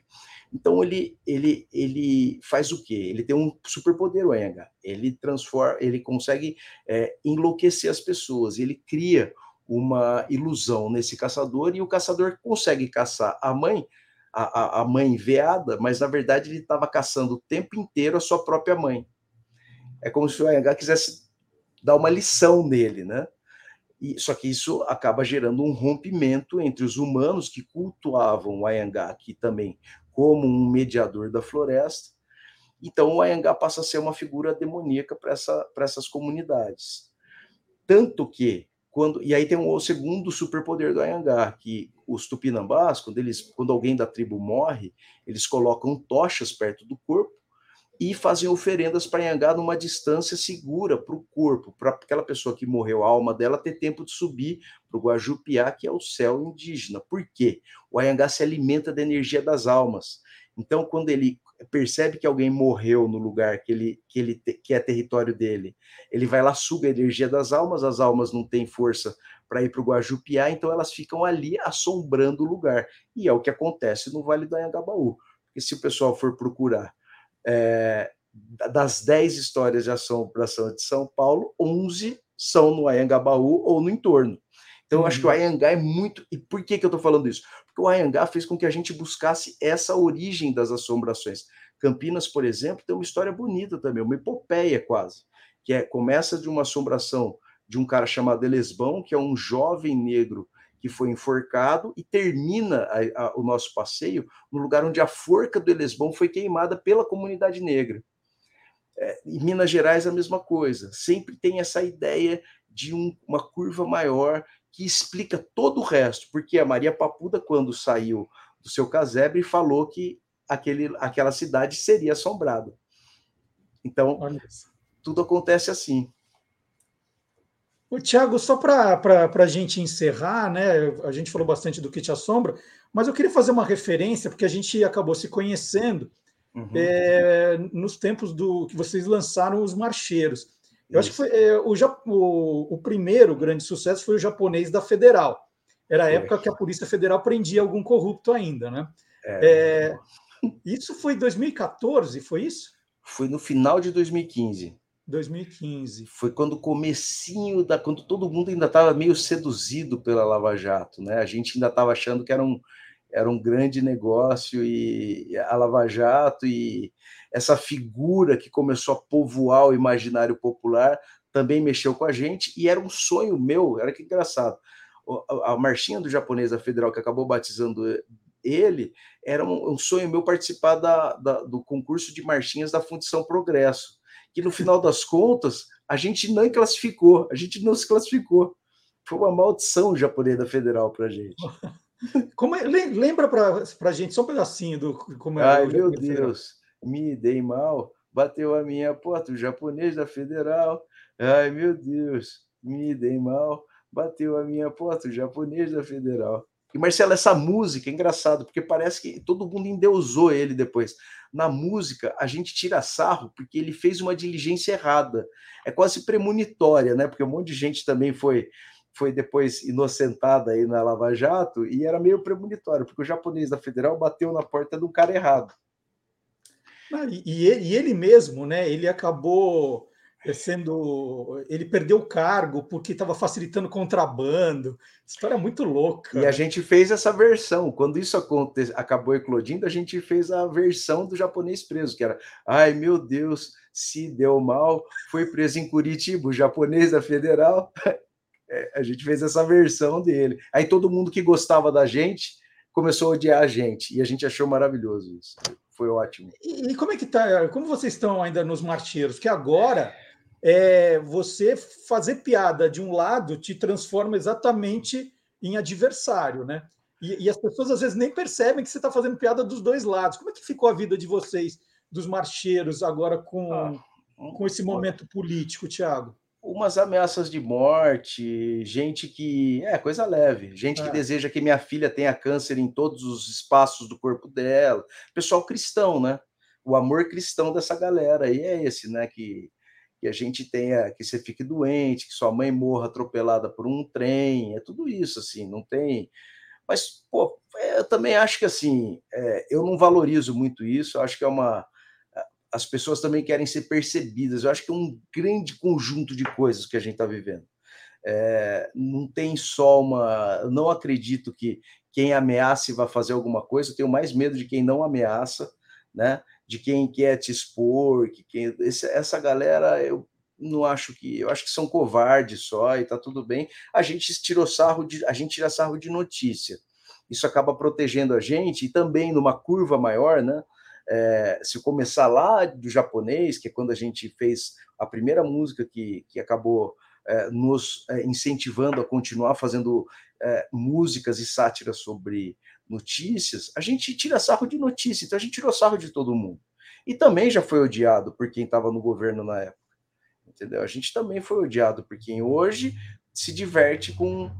Speaker 6: Então ele, ele, ele faz o quê? Ele tem um superpoder, o Enga. Ele transforma, ele consegue é, enlouquecer as pessoas. Ele cria uma ilusão nesse caçador e o caçador consegue caçar a mãe, a, a mãe veada, mas na verdade ele estava caçando o tempo inteiro a sua própria mãe. É como se o Enga quisesse dar uma lição nele, né? E, só que isso acaba gerando um rompimento entre os humanos que cultuavam o Ayangá, que também como um mediador da floresta. Então, o Ayangá passa a ser uma figura demoníaca para essa, essas comunidades. Tanto que, quando. E aí tem um, o segundo superpoder do Ayangá, que os tupinambás, quando, eles, quando alguém da tribo morre, eles colocam tochas perto do corpo e fazem oferendas para Anhangá numa distância segura para o corpo, para aquela pessoa que morreu, a alma dela, ter tempo de subir para o Guajupiá, que é o céu indígena. Por quê? O Anhangá se alimenta da energia das almas. Então, quando ele percebe que alguém morreu no lugar que ele, que ele que é território dele, ele vai lá, suga a energia das almas, as almas não têm força para ir para o Guajupiá, então elas ficam ali assombrando o lugar. E é o que acontece no Vale do Anhangabaú. Porque se o pessoal for procurar é, das 10 histórias de assombração de São Paulo, 11 são no Ayangabaú ou no entorno. Então, eu acho que o uhum. Ayangá é muito. E por que, que eu estou falando isso? Porque o Ayangá fez com que a gente buscasse essa origem das assombrações. Campinas, por exemplo, tem uma história bonita também, uma epopeia quase, que é, começa de uma assombração de um cara chamado Elesbão, que é um jovem negro que foi enforcado, e termina a, a, o nosso passeio no lugar onde a forca do Elesbão foi queimada pela comunidade negra. É, em Minas Gerais, a mesma coisa. Sempre tem essa ideia de um, uma curva maior que explica todo o resto, porque a Maria Papuda, quando saiu do seu casebre, falou que aquele, aquela cidade seria assombrada. Então, tudo acontece assim.
Speaker 1: O Tiago, só para a gente encerrar, né? A gente falou bastante do que te assombra, mas eu queria fazer uma referência, porque a gente acabou se conhecendo uhum. é, nos tempos do que vocês lançaram os marcheiros. Eu Isso. acho que foi, é, o, o, o, primeiro grande sucesso foi o japonês da Federal. Era a época que a Polícia Federal prendia algum corrupto ainda, né? É. é isso foi 2014, foi isso?
Speaker 6: Foi no final de 2015.
Speaker 1: 2015.
Speaker 6: Foi quando o comecinho da quando todo mundo ainda estava meio seduzido pela Lava Jato, né? A gente ainda estava achando que era um era um grande negócio e a Lava Jato e essa figura que começou a povoar o imaginário popular também mexeu com a gente e era um sonho meu, era que engraçado. A marchinha do japonês da Federal que acabou batizando ele, era um, sonho meu participar da, da, do concurso de marchinhas da Fundição Progresso que no final das contas a gente não classificou, a gente não se classificou. Foi uma maldição japonesa federal para a gente. <laughs>
Speaker 1: Como é, lembra para a gente só um pedacinho do como é
Speaker 6: Ai, meu Deus, federal. me dei mal, bateu a minha porta, o japonês da federal. Ai, meu Deus, me dei mal, bateu a minha porta, o japonês da federal. E Marcelo, essa música é engraçado, porque parece que todo mundo endeusou ele depois. Na música, a gente tira sarro porque ele fez uma diligência errada. É quase premonitória, né? Porque um monte de gente também foi foi depois inocentada aí na Lava Jato e era meio premonitório, porque o japonês da Federal bateu na porta do cara errado.
Speaker 1: Ah, e, e ele mesmo, né? Ele acabou sendo. Ele perdeu o cargo porque estava facilitando contrabando. História muito louca.
Speaker 6: E a gente fez essa versão. Quando isso aconte... acabou eclodindo, a gente fez a versão do japonês preso, que era: ai meu Deus, se deu mal, foi preso em Curitiba, o japonês da federal. <laughs> É, a gente fez essa versão dele. Aí todo mundo que gostava da gente começou a odiar a gente, e a gente achou maravilhoso isso. foi ótimo.
Speaker 1: E, e como é que tá? Como vocês estão ainda nos marcheiros? Que agora é, você fazer piada de um lado te transforma exatamente em adversário, né? E, e as pessoas às vezes nem percebem que você está fazendo piada dos dois lados. Como é que ficou a vida de vocês, dos marcheiros, agora com, ah, com esse momento político, Tiago?
Speaker 6: Umas ameaças de morte, gente que. É, coisa leve. Gente é. que deseja que minha filha tenha câncer em todos os espaços do corpo dela. Pessoal cristão, né? O amor cristão dessa galera aí é esse, né? Que, que a gente tenha, que você fique doente, que sua mãe morra atropelada por um trem, é tudo isso, assim, não tem mas, pô, é, eu também acho que assim, é, eu não valorizo muito isso, eu acho que é uma. As pessoas também querem ser percebidas, eu acho que é um grande conjunto de coisas que a gente está vivendo. É, não tem só uma. Eu não acredito que quem ameaça vai fazer alguma coisa, eu tenho mais medo de quem não ameaça, né? De quem quer te expor, que quem, esse, essa galera, eu não acho que eu acho que são covardes só e tá tudo bem. A gente tirou sarro de a gente tira sarro de notícia. Isso acaba protegendo a gente e também numa curva maior, né? É, se começar lá do japonês, que é quando a gente fez a primeira música que, que acabou é, nos é, incentivando a continuar fazendo é, músicas e sátiras sobre notícias, a gente tira sarro de notícia, então a gente tirou sarro de todo mundo. E também já foi odiado por quem estava no governo na época entendeu? A gente também foi odiado por quem hoje se diverte com,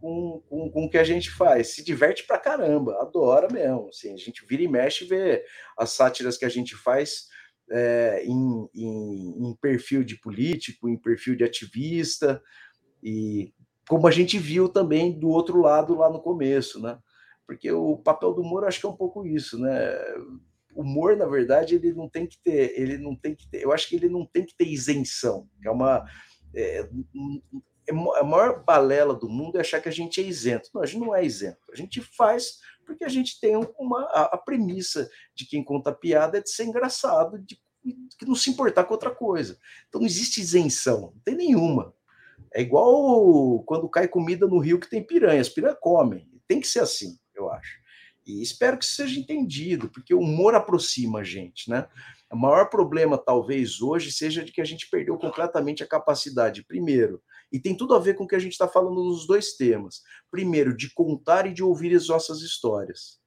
Speaker 6: com, com, com o que a gente faz, se diverte pra caramba, adora mesmo, assim, a gente vira e mexe e vê as sátiras que a gente faz é, em, em, em perfil de político, em perfil de ativista, e como a gente viu também do outro lado lá no começo, né? Porque o papel do humor acho que é um pouco isso, né? humor, na verdade, ele não tem que ter, ele não tem que ter, eu acho que ele não tem que ter isenção, é uma é, é, a maior balela do mundo é achar que a gente é isento. Não, a gente não é isento. A gente faz porque a gente tem uma a, a premissa de quem conta piada é de ser engraçado, de, não se importar com outra coisa. Então não existe isenção, não tem nenhuma. É igual quando cai comida no rio que tem piranha, as piranhas comem. Tem que ser assim, eu acho. E espero que seja entendido, porque o humor aproxima a gente, né? O maior problema, talvez, hoje, seja de que a gente perdeu completamente a capacidade, primeiro, e tem tudo a ver com o que a gente está falando nos dois temas. Primeiro, de contar e de ouvir as nossas histórias.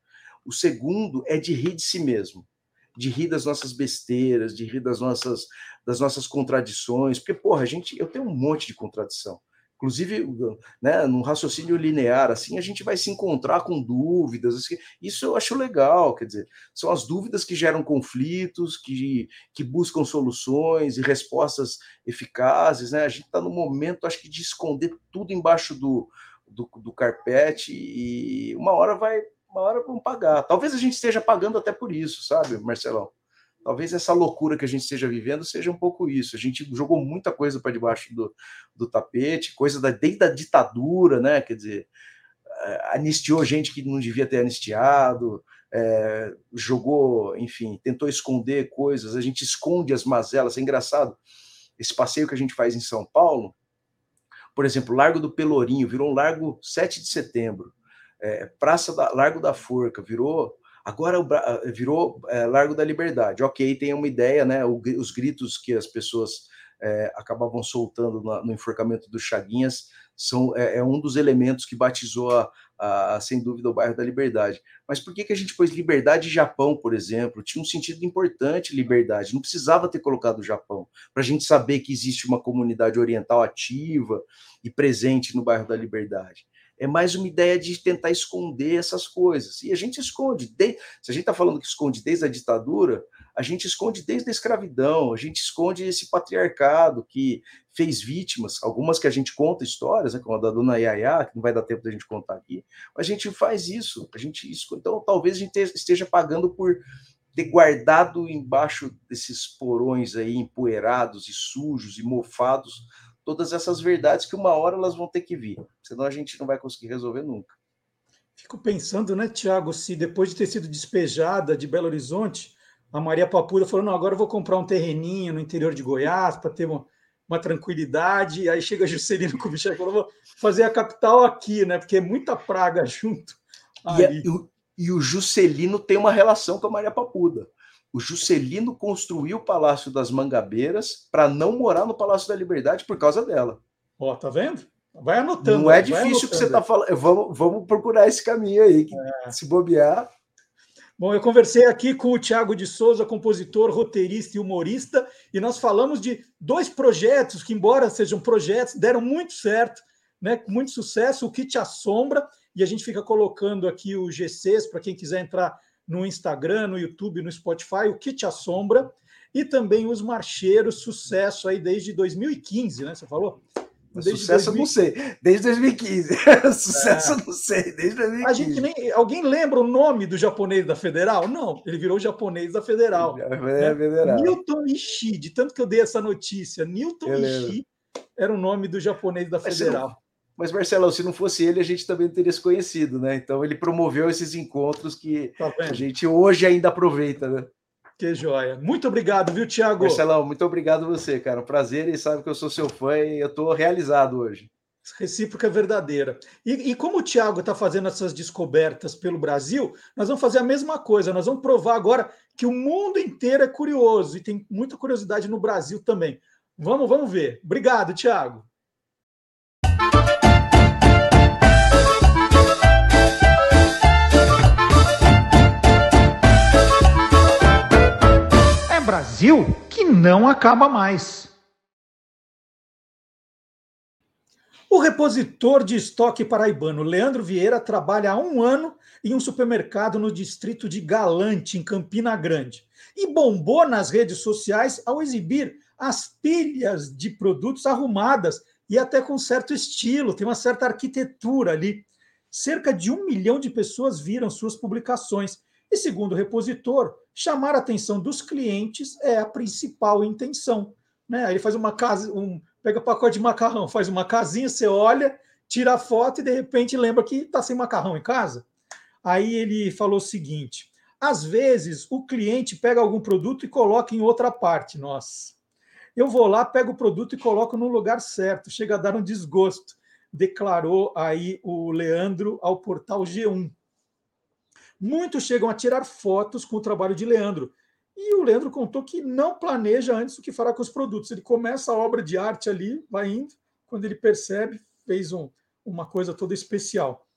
Speaker 6: O segundo é de rir de si mesmo, de rir das nossas besteiras, de rir das nossas, das nossas contradições, porque, porra, a gente, eu tenho um monte de contradição. Inclusive, né, num raciocínio linear, assim, a gente vai se encontrar com dúvidas. Assim, isso eu acho legal, quer dizer, são as dúvidas que geram conflitos, que, que buscam soluções e respostas eficazes. Né? A gente está no momento, acho que, de esconder tudo embaixo do, do, do carpete e uma hora vai, uma hora vão pagar. Talvez a gente esteja pagando até por isso, sabe, Marcelão? Talvez essa loucura que a gente esteja vivendo seja um pouco isso. A gente jogou muita coisa para debaixo do, do tapete, coisa da, desde a ditadura, né? Quer dizer, eh, anistiou gente que não devia ter anistiado, é, jogou, enfim, tentou esconder coisas. A gente esconde as mazelas. É engraçado. Esse passeio que a gente faz em São Paulo, por exemplo, Largo do Pelourinho virou um Largo 7 de Setembro. É, Praça da Largo da Forca virou Agora virou é, Largo da Liberdade. Ok, tem uma ideia, né? Os gritos que as pessoas é, acabavam soltando no, no, enforcamento dos Chaguinhas são, é, é, um dos elementos que batizou, a, a, sem dúvida, o bairro da Liberdade. Mas por que, que a gente pôs Liberdade e Japão, por exemplo? Tinha um sentido importante liberdade, não precisava ter colocado o Japão, para a gente saber que existe uma comunidade oriental ativa e presente no bairro da Liberdade é mais uma ideia de tentar esconder essas coisas. E a gente esconde. De... Se a gente está falando que esconde desde a ditadura, a gente esconde desde a escravidão, a gente esconde esse patriarcado que fez vítimas, algumas que a gente conta histórias, né, como a da dona Yaya, que não vai dar tempo da gente contar aqui, a gente faz isso, a gente então talvez a gente esteja pagando por ter guardado embaixo desses porões aí empoeirados e sujos e mofados todas essas verdades que uma hora elas vão ter que vir, senão a gente não vai conseguir resolver nunca.
Speaker 1: Fico pensando, né, Tiago, se depois de ter sido despejada de Belo Horizonte, a Maria Papuda falou: não, agora eu vou comprar um terreninho no interior de Goiás para ter uma, uma tranquilidade. E aí chega a Juscelino <laughs> Kubitschek e falou: vou fazer a capital aqui, né? Porque é muita praga <laughs> junto.
Speaker 6: E, é, E o Juscelino tem uma relação com a Maria Papuda. O Juscelino construiu o Palácio das Mangabeiras para não morar no Palácio da Liberdade por causa dela.
Speaker 1: Ó, tá vendo? Vai anotando.
Speaker 6: Não é difícil o que você está falando. Vamos, vamos procurar esse caminho aí. É. Se bobear.
Speaker 1: Bom, eu conversei aqui com o Tiago de Souza, compositor, roteirista e humorista, e nós falamos de dois projetos que, embora sejam projetos, deram muito certo, né, com muito sucesso, o Kit Assombra, e a gente fica colocando aqui o GCs para quem quiser entrar no Instagram, no YouTube, no Spotify, o Kit Assombra, e também os Marcheiros, sucesso aí desde 2015, né? Você falou?
Speaker 6: Desde Sucesso 2000... <laughs> não sei, desde 2015. Sucesso é. não sei, desde 2015.
Speaker 1: A gente nem... Alguém lembra o nome do japonês da Federal? Não, ele virou japonês da Federal. É,
Speaker 6: né? Federal.
Speaker 1: Newton Ishii, de tanto que eu dei essa notícia, Newton eu Ishii lembro. era o nome do japonês da Federal.
Speaker 6: Mas, Marcelo, se não fosse ele, a gente também teria se conhecido, né? Então ele promoveu esses encontros que tá a gente hoje ainda aproveita, né?
Speaker 1: Que joia. Muito obrigado, viu, Tiago?
Speaker 6: Marcelão, muito obrigado você, cara. Um prazer e sabe que eu sou seu fã e eu estou realizado hoje.
Speaker 1: Recíproca verdadeira. E, e como o Tiago está fazendo essas descobertas pelo Brasil, nós vamos fazer a mesma coisa. Nós vamos provar agora que o mundo inteiro é curioso e tem muita curiosidade no Brasil também. Vamos, vamos ver. Obrigado, Tiago. Brasil que não acaba mais. O repositor de estoque paraibano Leandro Vieira trabalha há um ano em um supermercado no distrito de Galante, em Campina Grande, e bombou nas redes sociais ao exibir as pilhas de produtos arrumadas e até com certo estilo, tem uma certa arquitetura ali. Cerca de um milhão de pessoas viram suas publicações. E segundo o repositor, chamar a atenção dos clientes é a principal intenção. Né? Aí ele faz uma casa, um, pega pacote de macarrão, faz uma casinha, você olha, tira a foto e de repente lembra que está sem macarrão em casa. Aí ele falou o seguinte: às vezes o cliente pega algum produto e coloca em outra parte. Nossa, eu vou lá, pego o produto e coloco no lugar certo. Chega a dar um desgosto, declarou aí o Leandro ao portal G1. Muitos chegam a tirar fotos com o trabalho de Leandro. E o Leandro contou que não planeja antes o que fará com os produtos. Ele começa a obra de arte ali, vai indo, quando ele percebe, fez um, uma coisa toda especial.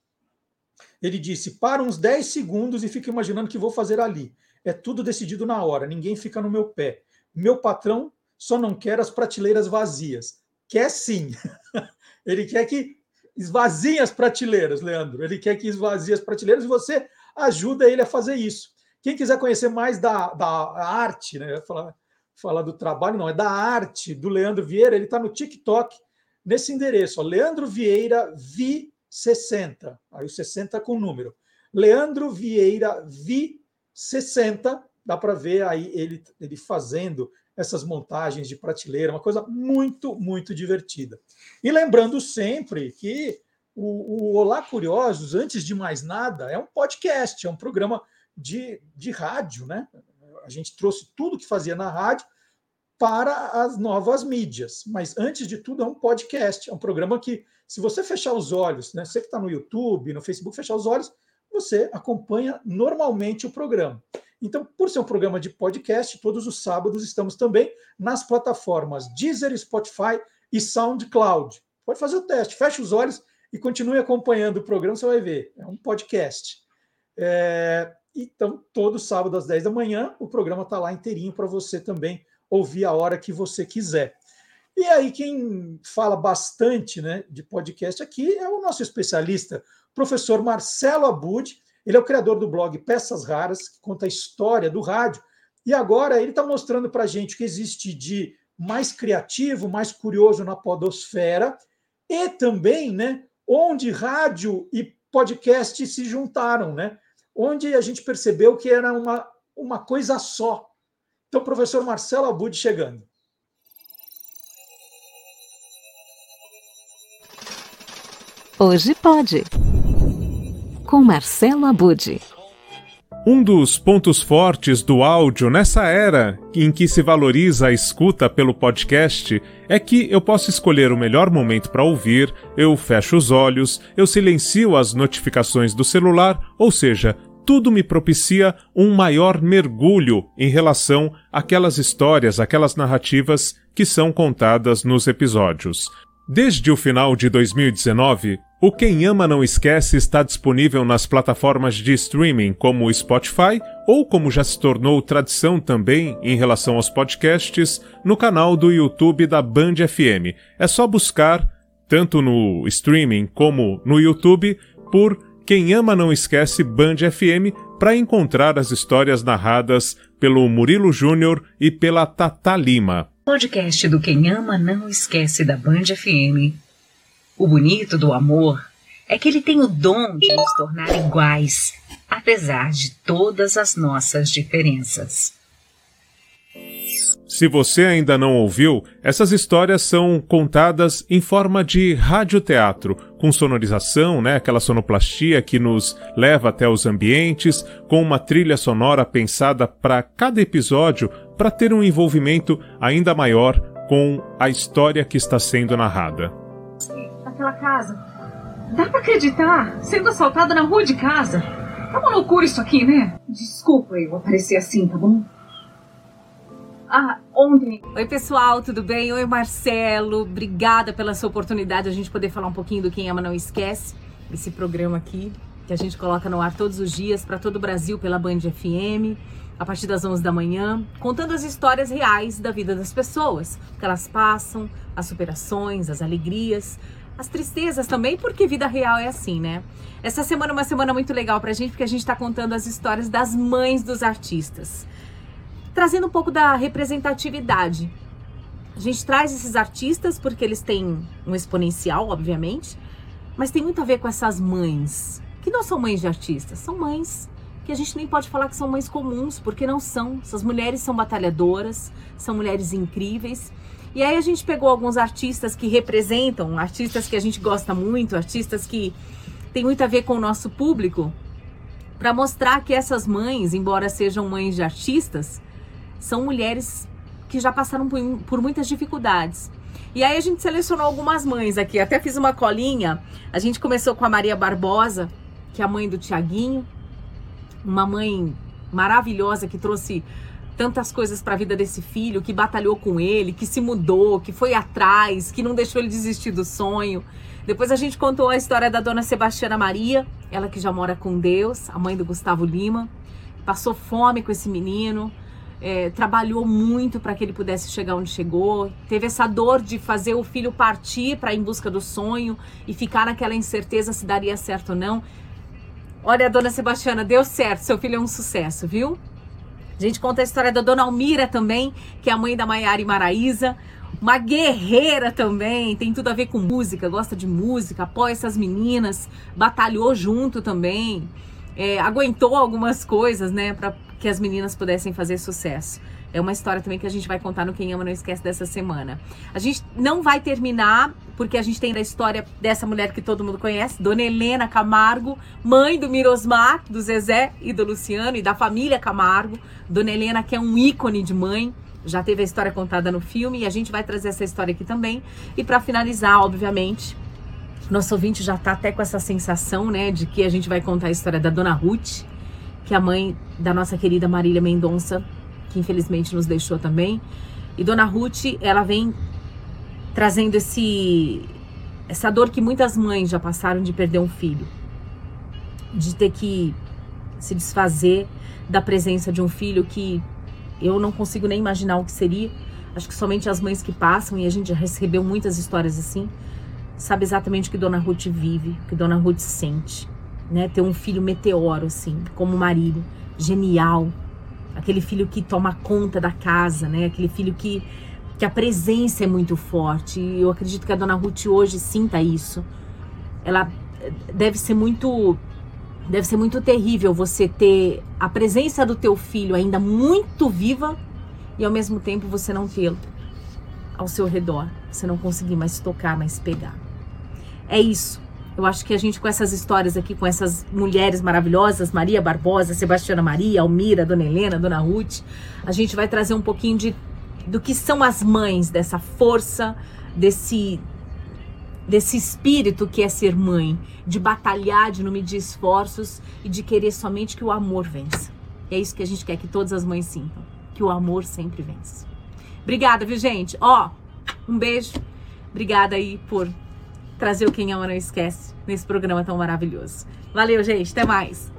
Speaker 1: Ele disse: para uns 10 segundos e fica imaginando o que vou fazer ali. É tudo decidido na hora, ninguém fica no meu pé. Meu patrão só não quer as prateleiras vazias. Quer sim. <laughs> ele quer que esvazie as prateleiras, Leandro. Ele quer que esvazie as prateleiras e você ajuda ele a fazer isso. Quem quiser conhecer mais da, da arte, né? Falar, falar do trabalho, não, é da arte do Leandro Vieira, ele está no TikTok, nesse endereço, ó, Leandro Vieira Vi 60, aí o 60 com número. Leandro Vieira Vi 60, dá para ver aí ele, ele fazendo essas montagens de prateleira, uma coisa muito, muito divertida. E lembrando sempre que o, o Olá Curiosos, antes de mais nada, é um podcast, é um programa de, de rádio, né? A gente trouxe tudo que fazia na rádio para as novas mídias. Mas, antes de tudo, é um podcast, é um programa que, se você fechar os olhos, né? Você que está no YouTube, no Facebook, fechar os olhos, você acompanha normalmente o programa. Então, por ser um programa de podcast, todos os sábados estamos também nas plataformas Deezer, Spotify e SoundCloud. Pode fazer o teste, fecha os olhos e continue acompanhando o programa, você vai ver. É um podcast. É, então, todo sábado às 10 da manhã, o programa está lá inteirinho para você também ouvir a hora que você quiser. E aí, quem fala bastante né, de podcast aqui é o nosso especialista, professor Marcelo Abud. Ele é o criador do blog Peças Raras, que conta a história do rádio. E agora ele está mostrando para a gente o que existe de mais criativo, mais curioso na podosfera e também né, onde rádio e podcast se juntaram, né? Onde a gente percebeu que era uma, uma coisa só. Então, professor Marcelo Abud chegando.
Speaker 7: Hoje pode. Com Marcelo Abud.
Speaker 8: Um dos pontos fortes do áudio nessa era em que se valoriza a escuta pelo podcast é que eu posso escolher o melhor momento para ouvir, eu fecho os olhos, eu silencio as notificações do celular, ou seja, tudo me propicia um maior mergulho em relação àquelas histórias, aquelas narrativas que são contadas nos episódios. Desde o final de 2019, o Quem Ama Não Esquece está disponível nas plataformas de streaming como o Spotify ou, como já se tornou tradição também em relação aos podcasts, no canal do YouTube da Band FM. É só buscar, tanto no streaming como no YouTube, por Quem Ama Não Esquece Band FM para encontrar as histórias narradas pelo Murilo Júnior e pela Tata Lima
Speaker 7: podcast do Quem Ama Não Esquece da Band FM. O bonito do amor é que ele tem o dom de nos tornar iguais, apesar de todas as nossas diferenças.
Speaker 8: Se você ainda não ouviu, essas histórias são contadas em forma de radioteatro, com sonorização, né, aquela sonoplastia que nos leva até os ambientes, com uma trilha sonora pensada para cada episódio para ter um envolvimento ainda maior com a história que está sendo narrada.
Speaker 9: Aquela casa. Dá para acreditar? Sendo assaltada na rua de casa. É uma loucura isso aqui, né? Desculpa eu aparecer assim, tá bom? Ah, ontem.
Speaker 10: Oi, pessoal, tudo bem? Oi, Marcelo. Obrigada pela sua oportunidade de a gente poder falar um pouquinho do Quem Ama Não Esquece, esse programa aqui que a gente coloca no ar todos os dias para todo o Brasil pela Band FM a partir das 11 da manhã, contando as histórias reais da vida das pessoas, o que elas passam, as superações, as alegrias, as tristezas também, porque vida real é assim, né? Essa semana é uma semana muito legal pra gente, porque a gente tá contando as histórias das mães dos artistas, trazendo um pouco da representatividade. A gente traz esses artistas porque eles têm um exponencial, obviamente, mas tem muito a ver com essas mães, que não são mães de artistas, são mães que a gente nem pode falar que são mães comuns, porque não são. Essas mulheres são batalhadoras, são mulheres incríveis. E aí a gente pegou alguns artistas que representam, artistas que a gente gosta muito, artistas que têm muito a ver com o nosso público, para mostrar que essas mães, embora sejam mães de artistas, são mulheres que já passaram por, por muitas dificuldades. E aí a gente selecionou algumas mães aqui, até fiz uma colinha. A gente começou com a Maria Barbosa, que é a mãe do Tiaguinho, uma mãe maravilhosa que trouxe tantas coisas para a vida desse filho, que batalhou com ele, que se mudou, que foi atrás, que não deixou ele desistir do sonho. Depois a gente contou a história da dona Sebastiana Maria, ela que já mora com Deus, a mãe do Gustavo Lima, passou fome com esse menino, é, trabalhou muito para que ele pudesse chegar onde chegou, teve essa dor de fazer o filho partir para em busca do sonho e ficar naquela incerteza se daria certo ou não. Olha, dona Sebastiana, deu certo, seu filho é um sucesso, viu? A gente conta a história da dona Almira também, que é a mãe da Maiara e Maraísa. Uma guerreira também, tem tudo a ver com música, gosta de música, apoia essas meninas, batalhou junto também, é, aguentou algumas coisas, né, para que as meninas pudessem fazer sucesso. É uma história também que a gente vai contar no Quem Ama Não Esquece dessa semana. A gente não vai terminar, porque a gente tem a história dessa mulher que todo mundo conhece, Dona Helena Camargo, mãe do Mirosmar, do Zezé e do Luciano e da família Camargo. Dona Helena, que é um ícone de mãe, já teve a história contada no filme e a gente vai trazer essa história aqui também. E para finalizar, obviamente, nosso ouvinte já tá até com essa sensação, né, de que a gente vai contar a história da Dona Ruth, que é a mãe da nossa querida Marília Mendonça, que infelizmente nos deixou também. E Dona Ruth, ela vem trazendo esse essa dor que muitas mães já passaram de perder um filho, de ter que se desfazer da presença de um filho que eu não consigo nem imaginar o que seria. Acho que somente as mães que passam, e a gente já recebeu muitas histórias assim, sabe exatamente o que Dona Ruth vive, o que Dona Ruth sente. Né? Ter um filho meteoro, assim, como o marido, genial, aquele filho que toma conta da casa, né? Aquele filho que, que a presença é muito forte. E eu acredito que a dona Ruth hoje sinta isso. Ela eh, deve ser muito deve ser muito terrível você ter a presença do teu filho ainda muito viva e ao mesmo tempo você não tê-lo ao seu redor, você não conseguir mais tocar, mais pegar. É isso. Eu acho que a gente, com essas histórias aqui, com essas mulheres maravilhosas, Maria Barbosa, Sebastiana Maria, Almira, Dona Helena, Dona Ruth, a gente vai trazer um pouquinho de, do que são as mães, dessa força, desse desse espírito que é ser mãe, de batalhar, de não medir esforços e de querer somente que o amor vença. É isso que a gente quer que todas as mães sintam, que o amor sempre vence. Obrigada, viu, gente? Ó, um beijo. Obrigada aí por trazer o Quem Ama Não Esquece nesse programa tão maravilhoso. Valeu, gente. Até mais.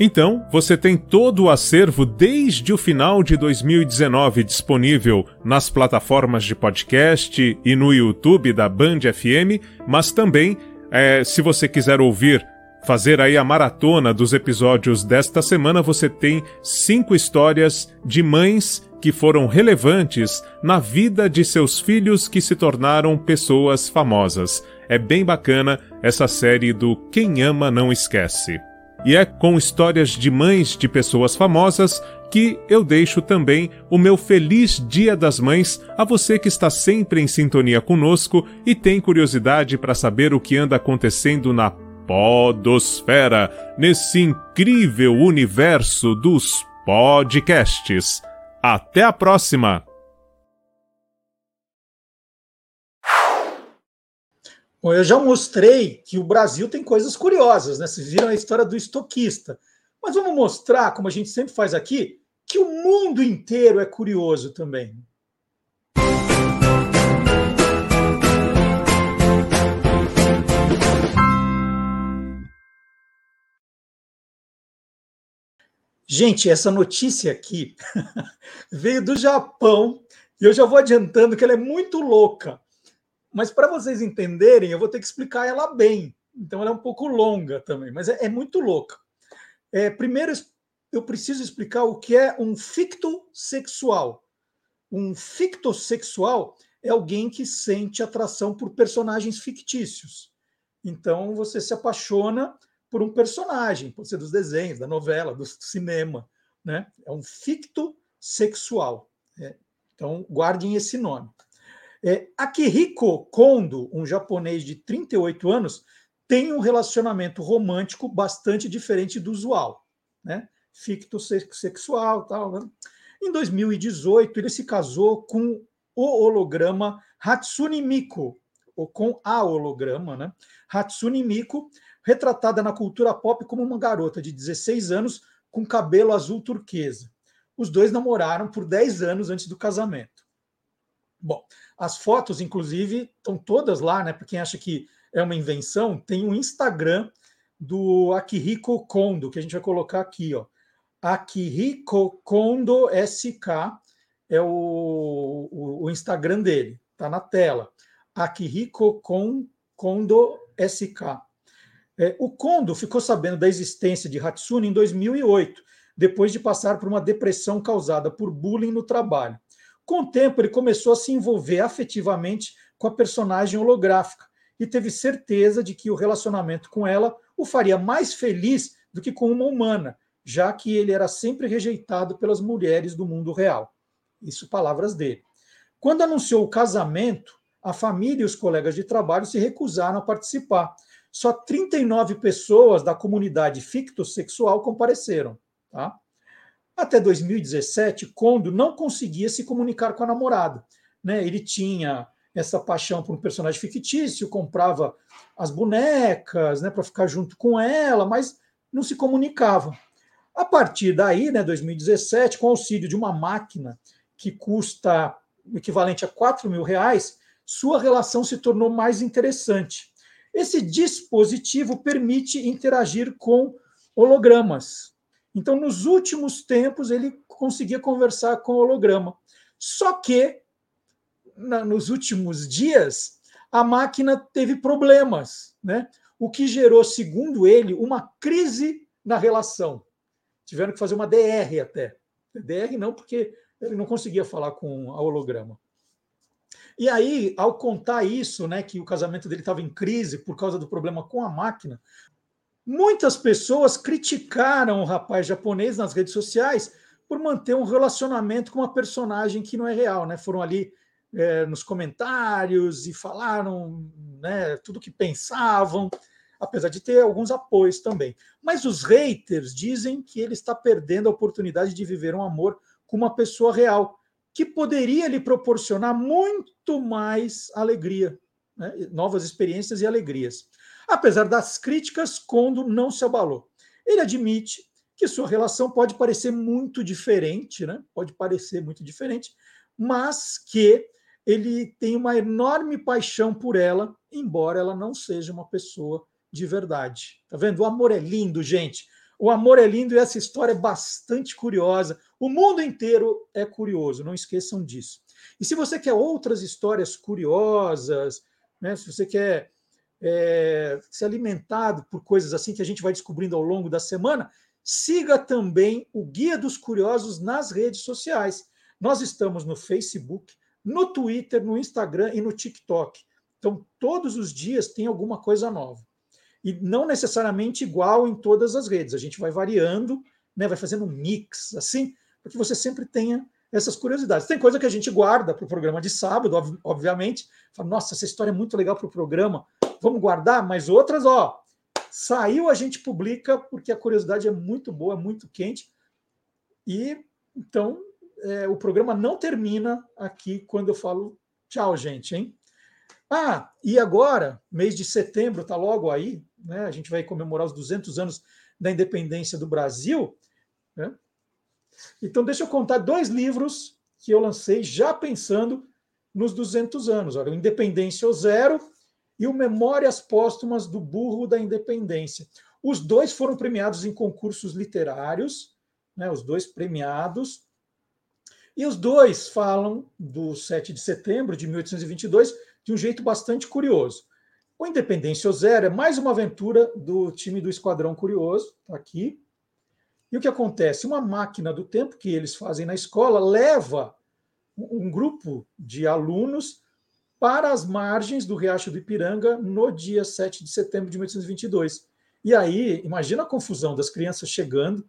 Speaker 8: Então, você tem todo o acervo desde o final de 2019 disponível nas plataformas de podcast e no YouTube da Band FM, mas também, é, se você quiser ouvir, fazer aí a maratona dos episódios desta semana, você tem cinco histórias de mães que foram relevantes na vida de seus filhos que se tornaram pessoas famosas. É bem bacana essa série do Quem Ama Não Esquece. E é com histórias de mães de pessoas famosas que eu deixo também o meu feliz Dia das Mães a você que está sempre em sintonia conosco e tem curiosidade para saber o que anda acontecendo na Podosfera, nesse incrível universo dos podcasts. Até a próxima!
Speaker 1: Bom, eu já mostrei que o Brasil tem coisas curiosas, né? Vocês viram a história do estoquista. Mas vamos mostrar, como a gente sempre faz aqui, que o mundo inteiro é curioso também. Gente, essa notícia aqui <laughs> veio do Japão e eu já vou adiantando que ela é muito louca. Mas para vocês entenderem, eu vou ter que explicar ela bem. Então ela é um pouco longa também, mas é, é muito louca. É, primeiro, eu preciso explicar o que é um fictosexual. Um fictosexual é alguém que sente atração por personagens fictícios. Então você se apaixona por um personagem, pode ser dos desenhos, da novela, do cinema, né? É um fictosexual. É, então guardem esse nome. É, Akihiko Kondo, um japonês de 38 anos, tem um relacionamento romântico bastante diferente do usual, né? Ficto sexual, tal. Né? Em 2018, ele se casou com o holograma Hatsune Miku, ou com a holograma, né? Hatsune Miku, retratada na cultura pop como uma garota de 16 anos com cabelo azul turquesa. Os dois namoraram por 10 anos antes do casamento. Bom, as fotos, inclusive, estão todas lá, né? Para quem acha que é uma invenção, tem um Instagram do Akihiko Kondo, que a gente vai colocar aqui, ó. Akihiko Kondo SK é o, o, o Instagram dele, tá na tela. Akihiko Kondo SK. É, o Kondo ficou sabendo da existência de Hatsune em 2008, depois de passar por uma depressão causada por bullying no trabalho. Com o tempo, ele começou a se envolver afetivamente com a personagem holográfica e teve certeza de que o relacionamento com ela o faria mais feliz do que com uma humana, já que ele era sempre rejeitado pelas mulheres do mundo real. Isso palavras dele. Quando anunciou o casamento, a família e os colegas de trabalho se recusaram a participar. Só 39 pessoas da comunidade fictossexual compareceram. Tá? Até 2017, Kondo não conseguia se comunicar com a namorada. Né? Ele tinha essa paixão por um personagem fictício, comprava as bonecas né, para ficar junto com ela, mas não se comunicava. A partir daí, né, 2017, com auxílio de uma máquina que custa o equivalente a 4 mil reais, sua relação se tornou mais interessante. Esse dispositivo permite interagir com hologramas, então, nos últimos tempos, ele conseguia conversar com holograma. Só que, na, nos últimos dias, a máquina teve problemas, né? o que gerou, segundo ele, uma crise na relação. Tiveram que fazer uma DR até. DR não, porque ele não conseguia falar com a holograma. E aí, ao contar isso, né, que o casamento dele estava em crise por causa do problema com a máquina, Muitas pessoas criticaram o rapaz japonês nas redes sociais por manter um relacionamento com uma personagem que não é real, né? Foram ali é, nos comentários e falaram né, tudo o que pensavam, apesar de ter alguns apoios também. Mas os haters dizem que ele está perdendo a oportunidade de viver um amor com uma pessoa real, que poderia lhe proporcionar muito mais alegria. né, novas experiências e alegrias. Apesar das críticas, Kondo não se abalou. Ele admite que sua relação pode parecer muito diferente, né? pode parecer muito diferente, mas que ele tem uma enorme paixão por ela, embora ela não seja uma pessoa de verdade. Tá vendo? O amor é lindo, gente. O amor é lindo e essa história é bastante curiosa. O mundo inteiro é curioso, não esqueçam disso. E se você quer outras histórias curiosas, né, se você quer é, ser alimentado por coisas assim que a gente vai descobrindo ao longo da semana, siga também o Guia dos Curiosos nas redes sociais. Nós estamos no Facebook, no Twitter, no Instagram e no TikTok. Então, todos os dias tem alguma coisa nova. E não necessariamente igual em todas as redes. A gente vai variando, né, vai fazendo um mix, assim, para que você sempre tenha essas curiosidades. Tem coisa que a gente guarda para o programa de sábado, obviamente. Fala, nossa, essa história é muito legal para o programa, vamos guardar, mas outras, ó, saiu, a gente publica, porque a curiosidade é muito boa, muito quente. E então é, o programa não termina aqui quando eu falo tchau, gente, hein? Ah, e agora, mês de setembro, tá logo aí, né? A gente vai comemorar os 200 anos da independência do Brasil, né? Então, deixa eu contar dois livros que eu lancei já pensando nos 200 anos. Olha, o Independência ou Zero e o Memórias Póstumas do Burro da Independência. Os dois foram premiados em concursos literários, né, os dois premiados, e os dois falam do 7 de setembro de 1822 de um jeito bastante curioso. O Independência ou Zero é mais uma aventura do time do Esquadrão Curioso, tá aqui. E o que acontece? Uma máquina do tempo que eles fazem na escola leva um grupo de alunos para as margens do Riacho do Ipiranga no dia 7 de setembro de 1822. E aí, imagina a confusão das crianças chegando,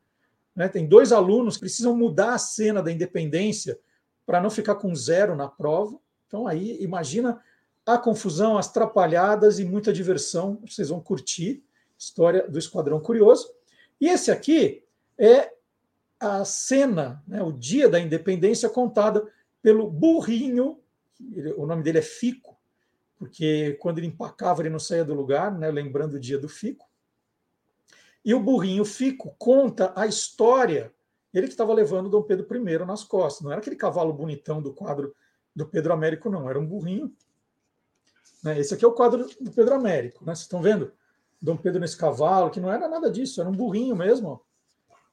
Speaker 1: né? tem dois alunos que precisam mudar a cena da independência para não ficar com zero na prova. Então, aí, imagina a confusão, as trapalhadas e muita diversão. Vocês vão curtir. História do Esquadrão Curioso. E esse aqui é a cena, né, o dia da independência, contada pelo burrinho, o nome dele é Fico, porque quando ele empacava ele não saía do lugar, né, lembrando o dia do Fico. E o burrinho Fico conta a história, ele que estava levando Dom Pedro I nas costas, não era aquele cavalo bonitão do quadro do Pedro Américo, não, era um burrinho. Né, esse aqui é o quadro do Pedro Américo, né, vocês estão vendo? Dom Pedro nesse cavalo, que não era nada disso, era um burrinho mesmo. Ó.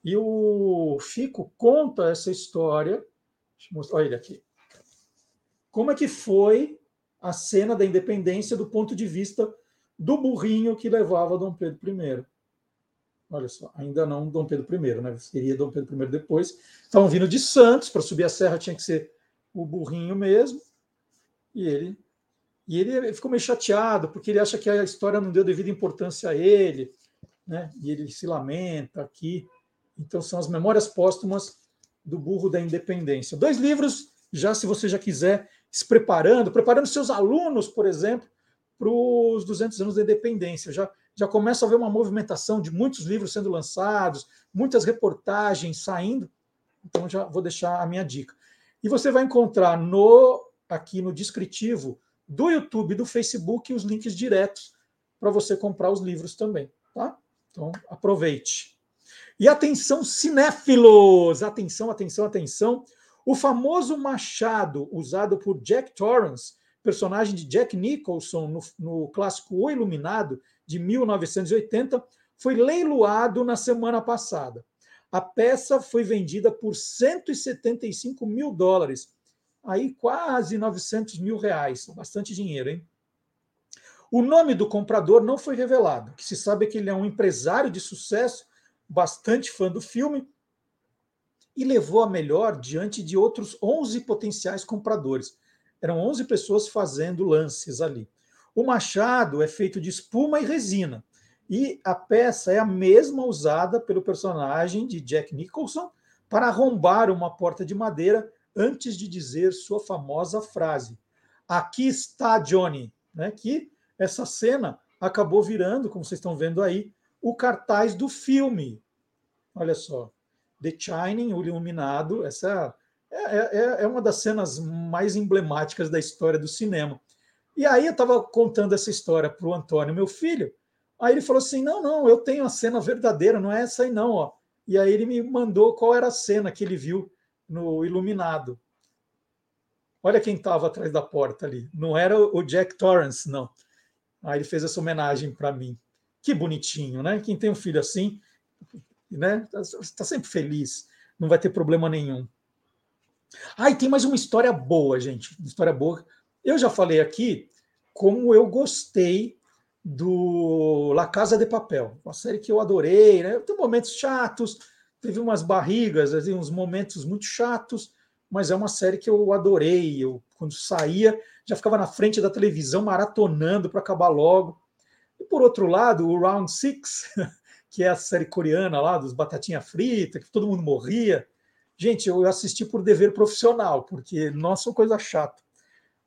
Speaker 1: E o Fico conta essa história. Olha ele aqui. Como é que foi a cena da independência do ponto de vista do burrinho que levava Dom Pedro I? Olha só, ainda não Dom Pedro I, né? Seria Dom Pedro I depois. Estavam vindo de Santos, para subir a serra tinha que ser o burrinho mesmo. E ele e ele ficou meio chateado, porque ele acha que a história não deu devida importância a ele, né? E ele se lamenta aqui. Então, são as Memórias Póstumas do Burro da Independência. Dois livros, já se você já quiser, se preparando, preparando seus alunos, por exemplo, para os 200 anos da independência. Já, já começa a haver uma movimentação de muitos livros sendo lançados, muitas reportagens saindo. Então, já vou deixar a minha dica. E você vai encontrar no aqui no descritivo do YouTube do Facebook os links diretos para você comprar os livros também, tá? Então, aproveite. E atenção, cinéfilos! Atenção, atenção, atenção. O famoso machado usado por Jack Torrance, personagem de Jack Nicholson no, no clássico O Iluminado, de 1980, foi leiloado na semana passada. A peça foi vendida por 175 mil dólares, aí quase 900 mil reais, bastante dinheiro, hein? O nome do comprador não foi revelado. O que se sabe é que ele é um empresário de sucesso bastante fã do filme, e levou a melhor diante de outros 11 potenciais compradores. Eram 11 pessoas fazendo lances ali. O machado é feito de espuma e resina, e a peça é a mesma usada pelo personagem de Jack Nicholson para arrombar uma porta de madeira antes de dizer sua famosa frase: Aqui está Johnny, né? Que essa cena acabou virando, como vocês estão vendo aí, o cartaz do filme. Olha só. The Shining, o Iluminado, essa é, é, é, é uma das cenas mais emblemáticas da história do cinema. E aí eu estava contando essa história para o Antônio, meu filho. Aí ele falou assim: não, não, eu tenho a cena verdadeira, não é essa aí, não. Ó. E aí ele me mandou qual era a cena que ele viu no Iluminado. Olha quem estava atrás da porta ali. Não era o Jack Torrance, não. Aí ele fez essa homenagem para mim. Que bonitinho, né? Quem tem um filho assim, né? Está sempre feliz, não vai ter problema nenhum. Ah, e tem mais uma história boa, gente. Uma história boa. Eu já falei aqui como eu gostei do La Casa de Papel, uma série que eu adorei, né? Tem momentos chatos, teve umas barrigas, assim, uns momentos muito chatos, mas é uma série que eu adorei. Eu, quando saía, já ficava na frente da televisão maratonando para acabar logo. E por outro lado, o Round Six, <laughs> que é a série coreana lá dos batatinha frita, que todo mundo morria. Gente, eu assisti por dever profissional, porque nossa, coisa chata.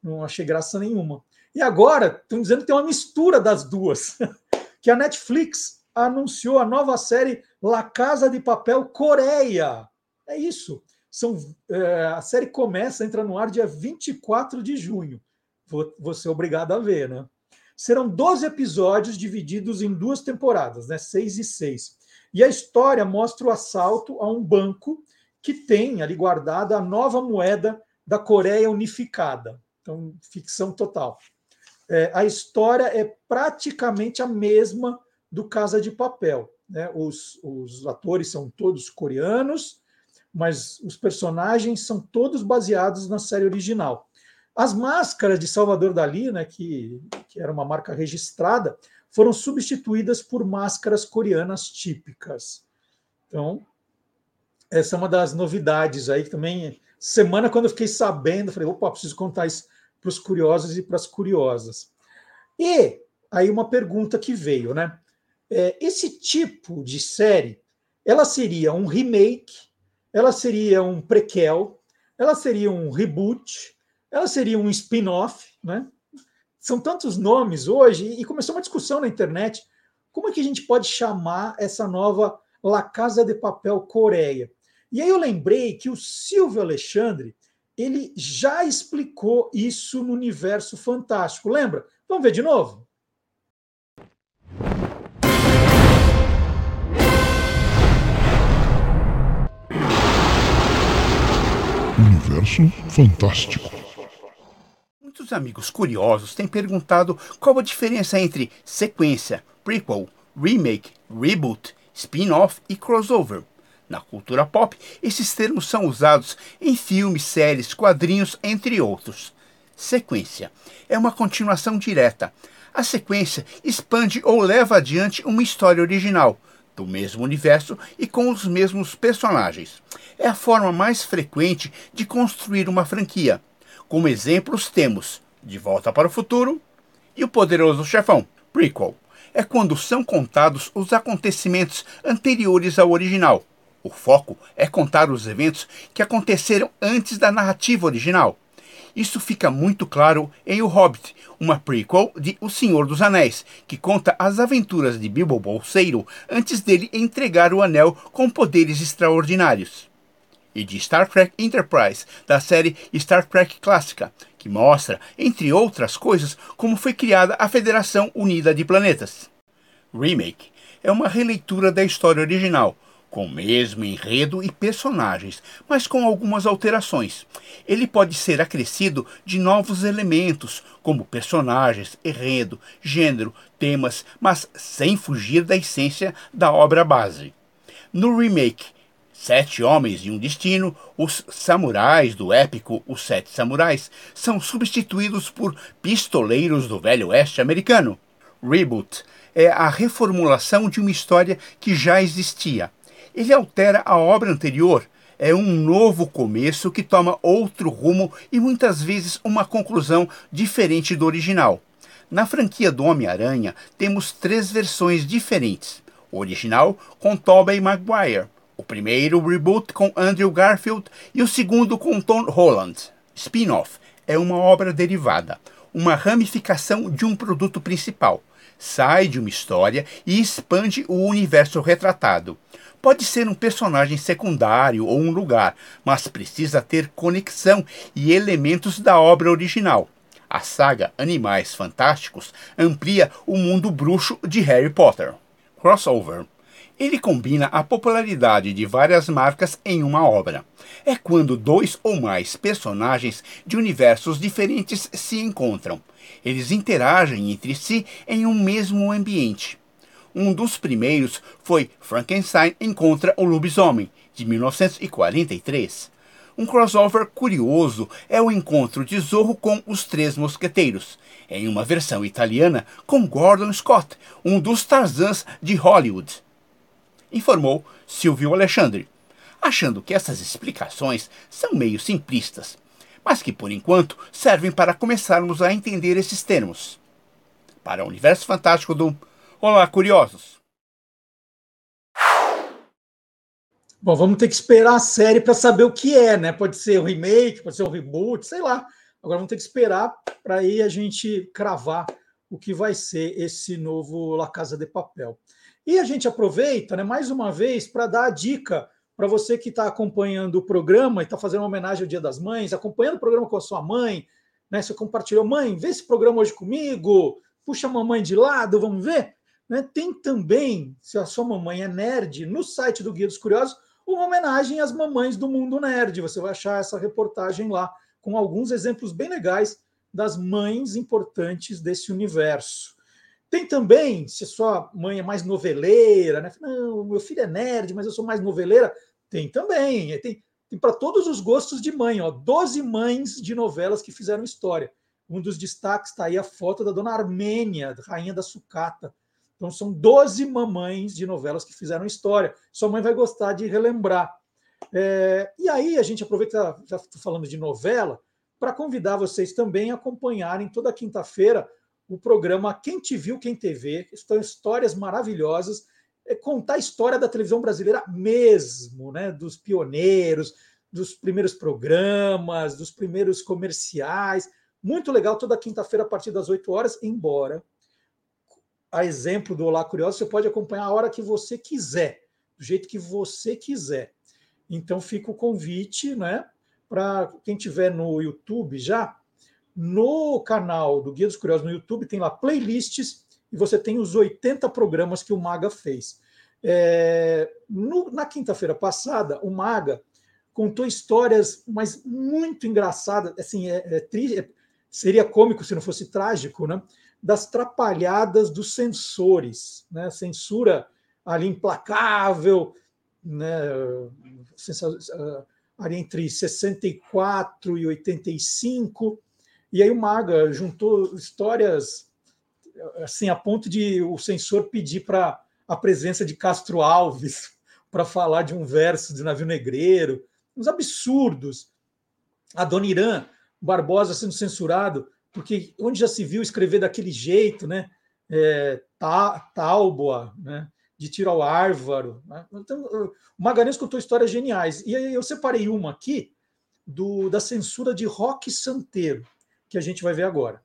Speaker 1: Não achei graça nenhuma. E agora estão dizendo que tem uma mistura das duas, <laughs> que a Netflix anunciou a nova série La Casa de Papel Coreia. É isso. São, é, a série começa, entra no ar dia 24 de junho. Vou, vou ser obrigado a ver, né? Serão 12 episódios divididos em duas temporadas, né? Seis e seis. E a história mostra o assalto a um banco que tem ali guardada a nova moeda da Coreia unificada. Então, ficção total. É, a história é praticamente a mesma do Casa de Papel. Né? Os, os atores são todos coreanos, mas os personagens são todos baseados na série original. As máscaras de Salvador Dali, né, que, que era uma marca registrada, foram substituídas por máscaras coreanas típicas. Então, essa é uma das novidades aí que também semana quando eu fiquei sabendo, falei, opa, preciso contar isso para os curiosos e para as curiosas. E aí uma pergunta que veio, né? É, esse tipo de série, ela seria um remake, ela seria um prequel, ela seria um reboot, ela seria um spin-off, né? São tantos nomes hoje e começou uma discussão na internet. Como é que a gente pode chamar essa nova La Casa de Papel Coreia? E aí eu lembrei que o Silvio Alexandre ele já explicou isso no universo fantástico. Lembra? Vamos ver de novo?
Speaker 11: Universo Fantástico.
Speaker 12: Muitos amigos curiosos têm perguntado qual a diferença entre sequência, prequel, remake, reboot, spin-off e crossover. Na cultura pop, esses termos são usados em filmes, séries, quadrinhos, entre outros. Sequência é uma continuação direta. A sequência expande ou leva adiante uma história original, do mesmo universo e com os mesmos personagens. É a forma mais frequente de construir uma franquia. Como exemplos temos De Volta para o Futuro e O Poderoso Chefão, prequel. É quando são contados os acontecimentos anteriores ao original. O foco é contar os eventos que aconteceram antes da narrativa original. Isso fica muito claro em O Hobbit, uma prequel de O Senhor dos Anéis, que conta as aventuras de Bilbo Bolseiro antes dele entregar o anel com poderes extraordinários. E de Star Trek Enterprise, da série Star Trek Clássica, que mostra, entre outras coisas, como foi criada a Federação Unida de Planetas. Remake é uma releitura da história original, com o mesmo enredo e personagens, mas com algumas alterações. Ele pode ser acrescido de novos elementos, como personagens, enredo, gênero, temas, mas sem fugir da essência da obra base. No remake Sete Homens e um Destino, os samurais do épico Os Sete Samurais são substituídos por pistoleiros do Velho Oeste americano. Reboot é a reformulação de uma história que já existia ele altera a obra anterior. É um novo começo que toma outro rumo e muitas vezes uma conclusão diferente do original. Na franquia do Homem-Aranha, temos três versões diferentes. O original com Tobey Maguire, o primeiro reboot com Andrew Garfield e o segundo com Tom Holland. Spin-off é uma obra derivada, uma ramificação de um produto principal. Sai de uma história e expande o universo retratado. Pode ser um personagem secundário ou um lugar, mas precisa ter conexão e elementos da obra original. A saga Animais Fantásticos amplia o mundo bruxo de Harry Potter. Crossover. Ele combina a popularidade de várias marcas em uma obra. É quando dois ou mais personagens de universos diferentes se encontram. Eles interagem entre si em um mesmo ambiente. Um dos primeiros foi Frankenstein encontra o lobisomem, de 1943. Um crossover curioso é o encontro de Zorro com os Três Mosqueteiros, em uma versão italiana com Gordon Scott, um dos Tarzans de Hollywood. Informou Silvio Alexandre, achando que essas explicações são meio simplistas, mas que por enquanto servem para começarmos a entender esses termos. Para o universo fantástico do Olá, curiosos!
Speaker 1: Bom, vamos ter que esperar a série para saber o que é, né? Pode ser um remake, pode ser um reboot, sei lá. Agora vamos ter que esperar para aí a gente cravar o que vai ser esse novo La Casa de Papel. E a gente aproveita, né, mais uma vez, para dar a dica para você que está acompanhando o programa e está fazendo uma homenagem ao Dia das Mães, acompanhando o programa com a sua mãe, né? Você compartilhou, mãe, vê esse programa hoje comigo, puxa a mamãe de lado, vamos ver. Né? Tem também, se a sua mamãe é nerd, no site do Guia dos Curiosos, uma homenagem às mamães do mundo nerd. Você vai achar essa reportagem lá, com alguns exemplos bem legais das mães importantes desse universo. Tem também, se sua mãe é mais noveleira, né? Não, meu filho é nerd, mas eu sou mais noveleira. Tem também. Tem, tem para todos os gostos de mãe, ó. 12 mães de novelas que fizeram história. Um dos destaques está aí a foto da dona Armênia, rainha da sucata. Então, são 12 mamães de novelas que fizeram história. Sua mãe vai gostar de relembrar. É, e aí, a gente aproveita, já estou falando de novela, para convidar vocês também a acompanharem toda quinta-feira o programa Quem Te Viu, Quem TV. Estão histórias maravilhosas. É contar a história da televisão brasileira mesmo, né? dos pioneiros, dos primeiros programas, dos primeiros comerciais. Muito legal, toda quinta-feira a partir das 8 horas, embora a exemplo do Olá Curioso, você pode acompanhar a hora que você quiser, do jeito que você quiser. Então fica o convite, né? Para quem tiver no YouTube já, no canal do Guia dos Curiosos no YouTube tem lá playlists e você tem os 80 programas que o Maga fez. É, no, na quinta-feira passada, o Maga contou histórias, mas muito engraçadas. Assim, é, é, é, seria cômico se não fosse trágico, né? das trapalhadas dos censores, né? Censura ali implacável, né? ali entre 64 e 85. E aí o Maga juntou histórias assim a ponto de o censor pedir para a presença de Castro Alves <laughs> para falar de um verso de navio negreiro, uns absurdos. A Dona Irã Barbosa sendo censurado porque onde já se viu escrever daquele jeito, né? É, Tálboa, né? de tiro ao árvaro. Né? Então, o Magalhães contou histórias geniais. E aí eu separei uma aqui do, da censura de Roque Santeiro, que a gente vai ver agora.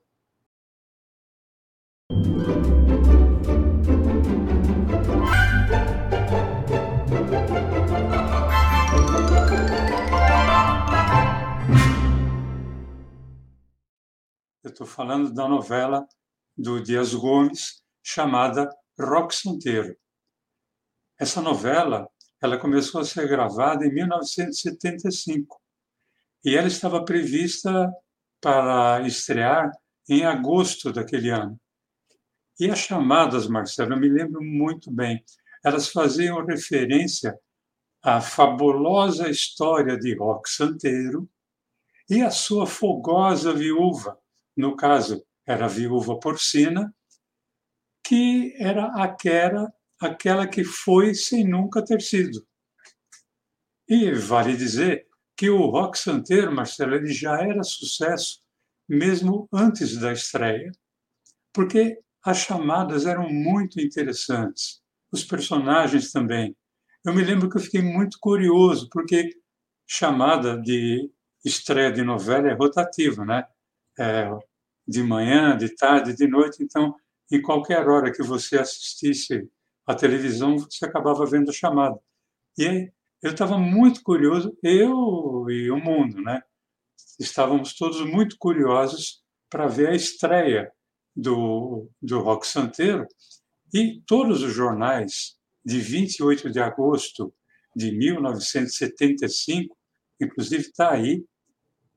Speaker 13: Eu estou falando da novela do Dias Gomes chamada Rock Santeiro. Essa novela ela começou a ser gravada em 1975 e ela estava prevista para estrear em agosto daquele ano. E as chamadas, Marcelo, eu me lembro muito bem, elas faziam referência à fabulosa história de Rock Santeiro e a sua fogosa viúva, no caso era a viúva porcina, que era aquela, aquela que foi sem nunca ter sido. E vale dizer que o rock santeiro, Marcelo, ele já era sucesso mesmo antes da estreia, porque as chamadas eram muito interessantes, os personagens também. Eu me lembro que eu fiquei muito curioso, porque chamada de estreia de novela é rotativa, né? É, de manhã, de tarde, de noite. Então, em qualquer hora que você assistisse à televisão, você acabava vendo a chamada. E eu estava muito curioso, eu e o mundo, né? Estávamos todos muito curiosos para ver a estreia do, do Rock Santeiro e todos os jornais de 28 de agosto de 1975, inclusive está aí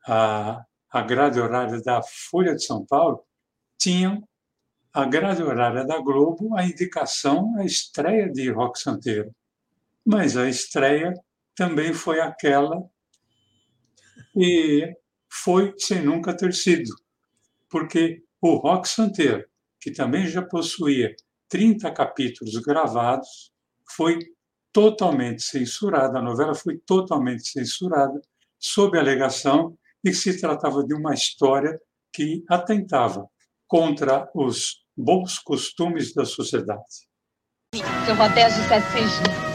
Speaker 13: a, a grade horária da Folha de São Paulo, tinham a grade horária da Globo a indicação, a estreia de Rock Santeiro. Mas a estreia também foi aquela e foi sem nunca ter sido, porque o Rock Santeiro, que também já possuía 30 capítulos gravados, foi totalmente censurada, a novela foi totalmente censurada, sob a alegação de que se tratava de uma história que atentava contra os bons costumes da sociedade.
Speaker 14: Seu Rodésio.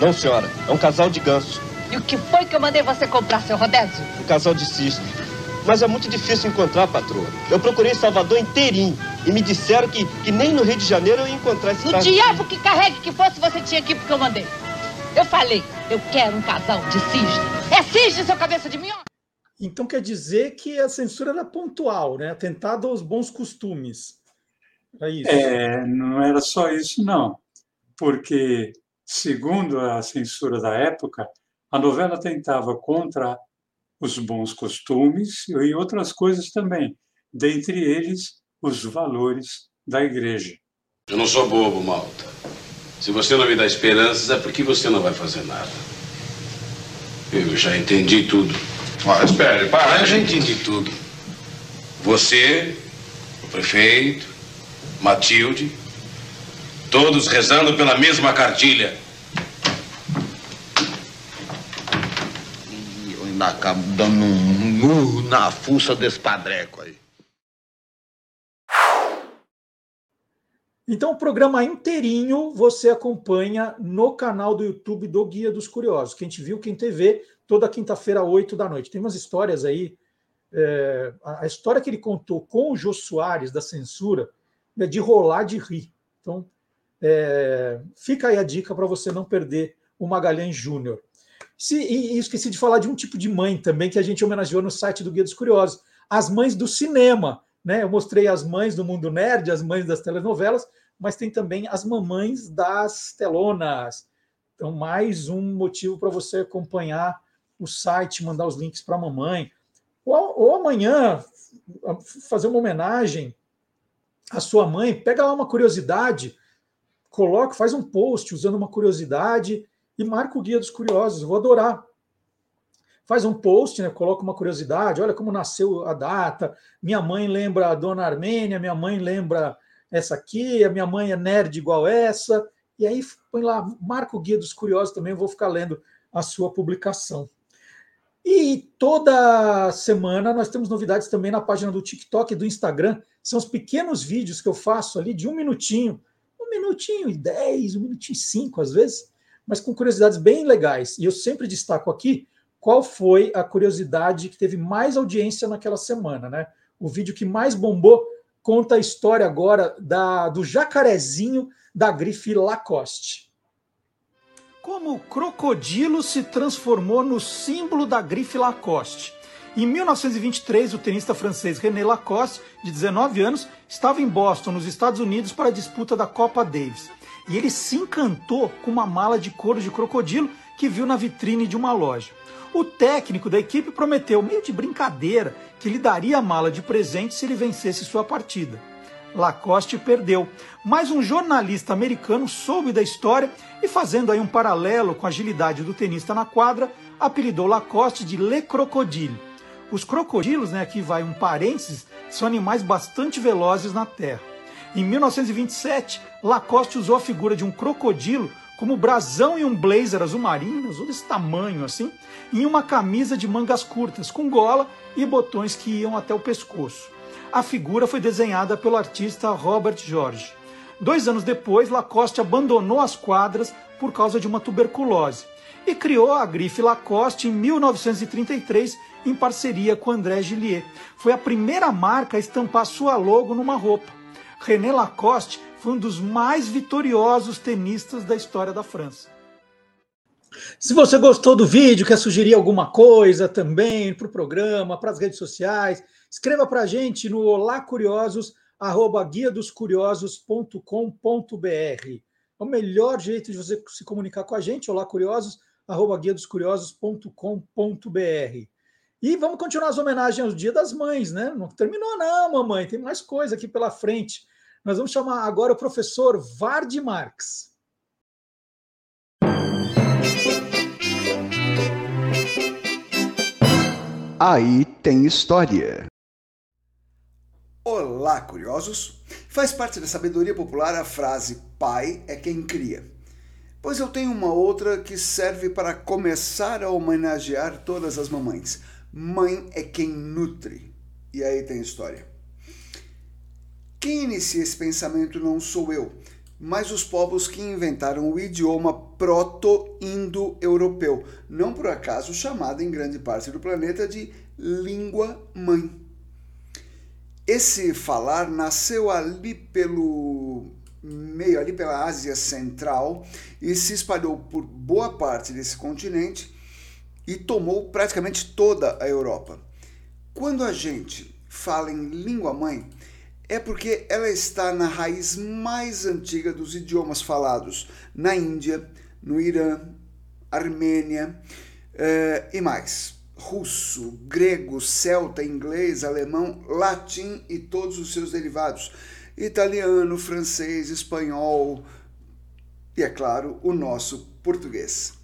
Speaker 15: Não, senhora. É um casal de ganso.
Speaker 14: E o que foi que eu mandei você comprar, seu Rodésio?
Speaker 15: Um casal de cisne. Mas é muito difícil encontrar, patroa. Eu procurei Salvador inteirinho e me disseram que, que nem no Rio de Janeiro eu ia encontrar esse
Speaker 14: O
Speaker 15: casal.
Speaker 14: diabo que carregue que fosse, você tinha aqui porque eu mandei. Eu falei, eu quero um casal de cisne. É cisne, seu cabeça de minhoca?
Speaker 1: Então quer dizer que a censura era pontual, né? Atentado aos bons costumes. Era isso.
Speaker 13: É, não era só isso, não. Porque, segundo a censura da época, a novela tentava contra os bons costumes e outras coisas também, dentre eles os valores da igreja.
Speaker 16: Eu não sou bobo, Malta. Se você não me dá esperanças, é porque você não vai fazer nada. Eu já entendi tudo.
Speaker 17: Ó, espere, para.
Speaker 16: Eu já entendi tudo. Você, o prefeito, Matilde, todos rezando pela mesma cartilha.
Speaker 17: Acabo dando um murro na fuça desse padreco aí.
Speaker 1: Então, o programa inteirinho você acompanha no canal do YouTube do Guia dos Curiosos. Quem te viu, quem TV, toda quinta-feira, 8 da noite. Tem umas histórias aí. é, a a história que ele contou com o Jô Soares da censura é de rolar de rir. Então, é, fica aí a dica para você não perder o Magalhães Júnior. Se- E, e esqueci de falar de um tipo de mãe também que a gente homenageou no site do Guia dos Curiosos: as mães do cinema. Né? Eu mostrei as mães do mundo nerd, as mães das telenovelas, mas tem também as mamães das telonas. Então, mais um motivo para você acompanhar o site, mandar os links para a mamãe. Ou, ou amanhã, fazer uma homenagem à sua mãe, pega lá uma curiosidade, coloca, faz um post usando uma curiosidade e marca o Guia dos Curiosos. Vou adorar. Faz um post, né? Coloca uma curiosidade, olha como nasceu a data. Minha mãe lembra a dona Armênia, minha mãe lembra essa aqui, a minha mãe é nerd igual essa. E aí põe lá, marca o Guia dos Curiosos também, vou ficar lendo a sua publicação. E toda semana nós temos novidades também na página do TikTok e do Instagram. São os pequenos vídeos que eu faço ali de um minutinho, um minutinho e dez, um minutinho e cinco às vezes, mas com curiosidades bem legais. E eu sempre destaco aqui qual foi a curiosidade que teve mais audiência naquela semana, né? O vídeo que mais bombou conta a história agora da, do jacarezinho da grife Lacoste. Como o crocodilo se transformou no símbolo da grife Lacoste. Em 1923, o tenista francês René Lacoste, de 19 anos, estava em Boston, nos Estados Unidos, para a disputa da Copa Davis. E ele se encantou com uma mala de couro de crocodilo que viu na vitrine de uma loja. O técnico da equipe prometeu, meio de brincadeira, que lhe daria a mala de presente se ele vencesse sua partida. Lacoste perdeu, mas um jornalista americano soube da história e, fazendo aí um paralelo com a agilidade do tenista na quadra, apelidou Lacoste de Le Crocodile. Os crocodilos, né, aqui vai um parênteses, são animais bastante velozes na Terra. Em 1927, Lacoste usou a figura de um crocodilo como brasão e um blazer azul marinho, azul desse tamanho assim, em uma camisa de mangas curtas, com gola e botões que iam até o pescoço. A figura foi desenhada pelo artista Robert George. Dois anos depois, Lacoste abandonou as quadras por causa de uma tuberculose e criou a grife Lacoste em 1933 em parceria com André Gillier. Foi a primeira marca a estampar sua logo numa roupa. René Lacoste foi um dos mais vitoriosos tenistas da história da França. Se você gostou do vídeo, quer sugerir alguma coisa também para o programa, para as redes sociais, escreva para a gente no Olá Curiosos, arroba guia dos curiosos.com.br. É o melhor jeito de você se comunicar com a gente, olá curiosos, arroba guia dos curiosos.com.br. E vamos continuar as homenagens ao Dia das Mães, né? Não terminou não, mamãe, tem mais coisa aqui pela frente. Nós vamos chamar agora o professor Vard Marx.
Speaker 18: Aí tem história.
Speaker 19: Olá, curiosos! Faz parte da sabedoria popular a frase pai é quem cria. Pois eu tenho uma outra que serve para começar a homenagear todas as mamães. Mãe é quem nutre. E aí tem história. Quem inicia esse pensamento não sou eu, mas os povos que inventaram o idioma proto-indo-europeu, não por acaso chamado em grande parte do planeta de língua mãe. Esse falar nasceu ali pelo meio ali pela Ásia Central e se espalhou por boa parte desse continente e tomou praticamente toda a Europa. Quando a gente fala em língua mãe, é porque ela está na raiz mais antiga dos idiomas falados na Índia, no Irã, Armênia eh, e mais. Russo, grego, celta, inglês, alemão, latim e todos os seus derivados. Italiano, francês, espanhol e, é claro, o nosso português.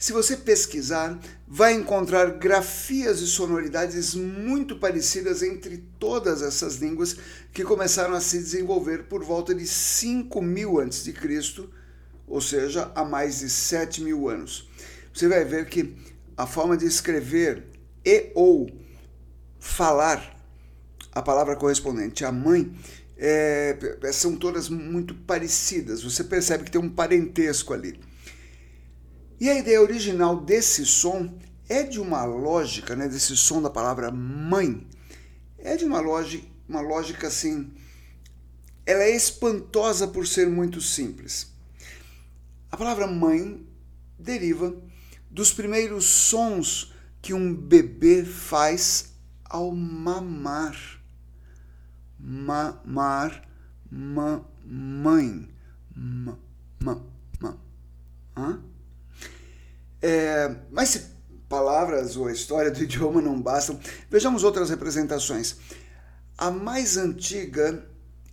Speaker 19: Se você pesquisar, vai encontrar grafias e sonoridades muito parecidas entre todas essas línguas que começaram a se desenvolver por volta de 5 mil a.C., ou seja, há mais de 7 mil anos. Você vai ver que a forma de escrever e ou falar a palavra correspondente à mãe é, são todas muito parecidas. Você percebe que tem um parentesco ali. E a ideia original desse som é de uma lógica, né, desse som da palavra mãe, é de uma lógica, uma lógica assim, ela é espantosa por ser muito simples. A palavra mãe deriva dos primeiros sons que um bebê faz ao mamar. Mamar, ma, mãe, ma, ma, ma. Hã? É, mas se palavras ou a história do <laughs> idioma não bastam, vejamos outras representações. A mais antiga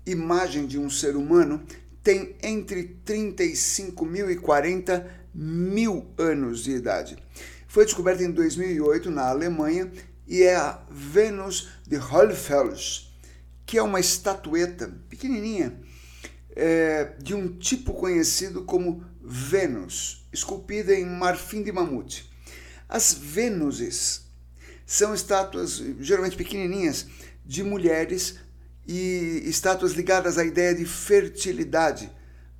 Speaker 19: imagem de um ser humano tem entre 35 mil e 40 mil anos de idade. Foi descoberta em 2008 na Alemanha e é a Vênus de Hohlfels, que é uma estatueta pequenininha é, de um tipo conhecido como Vênus, esculpida em marfim de mamute. As Vênuses são estátuas geralmente pequenininhas de mulheres e estátuas ligadas à ideia de fertilidade,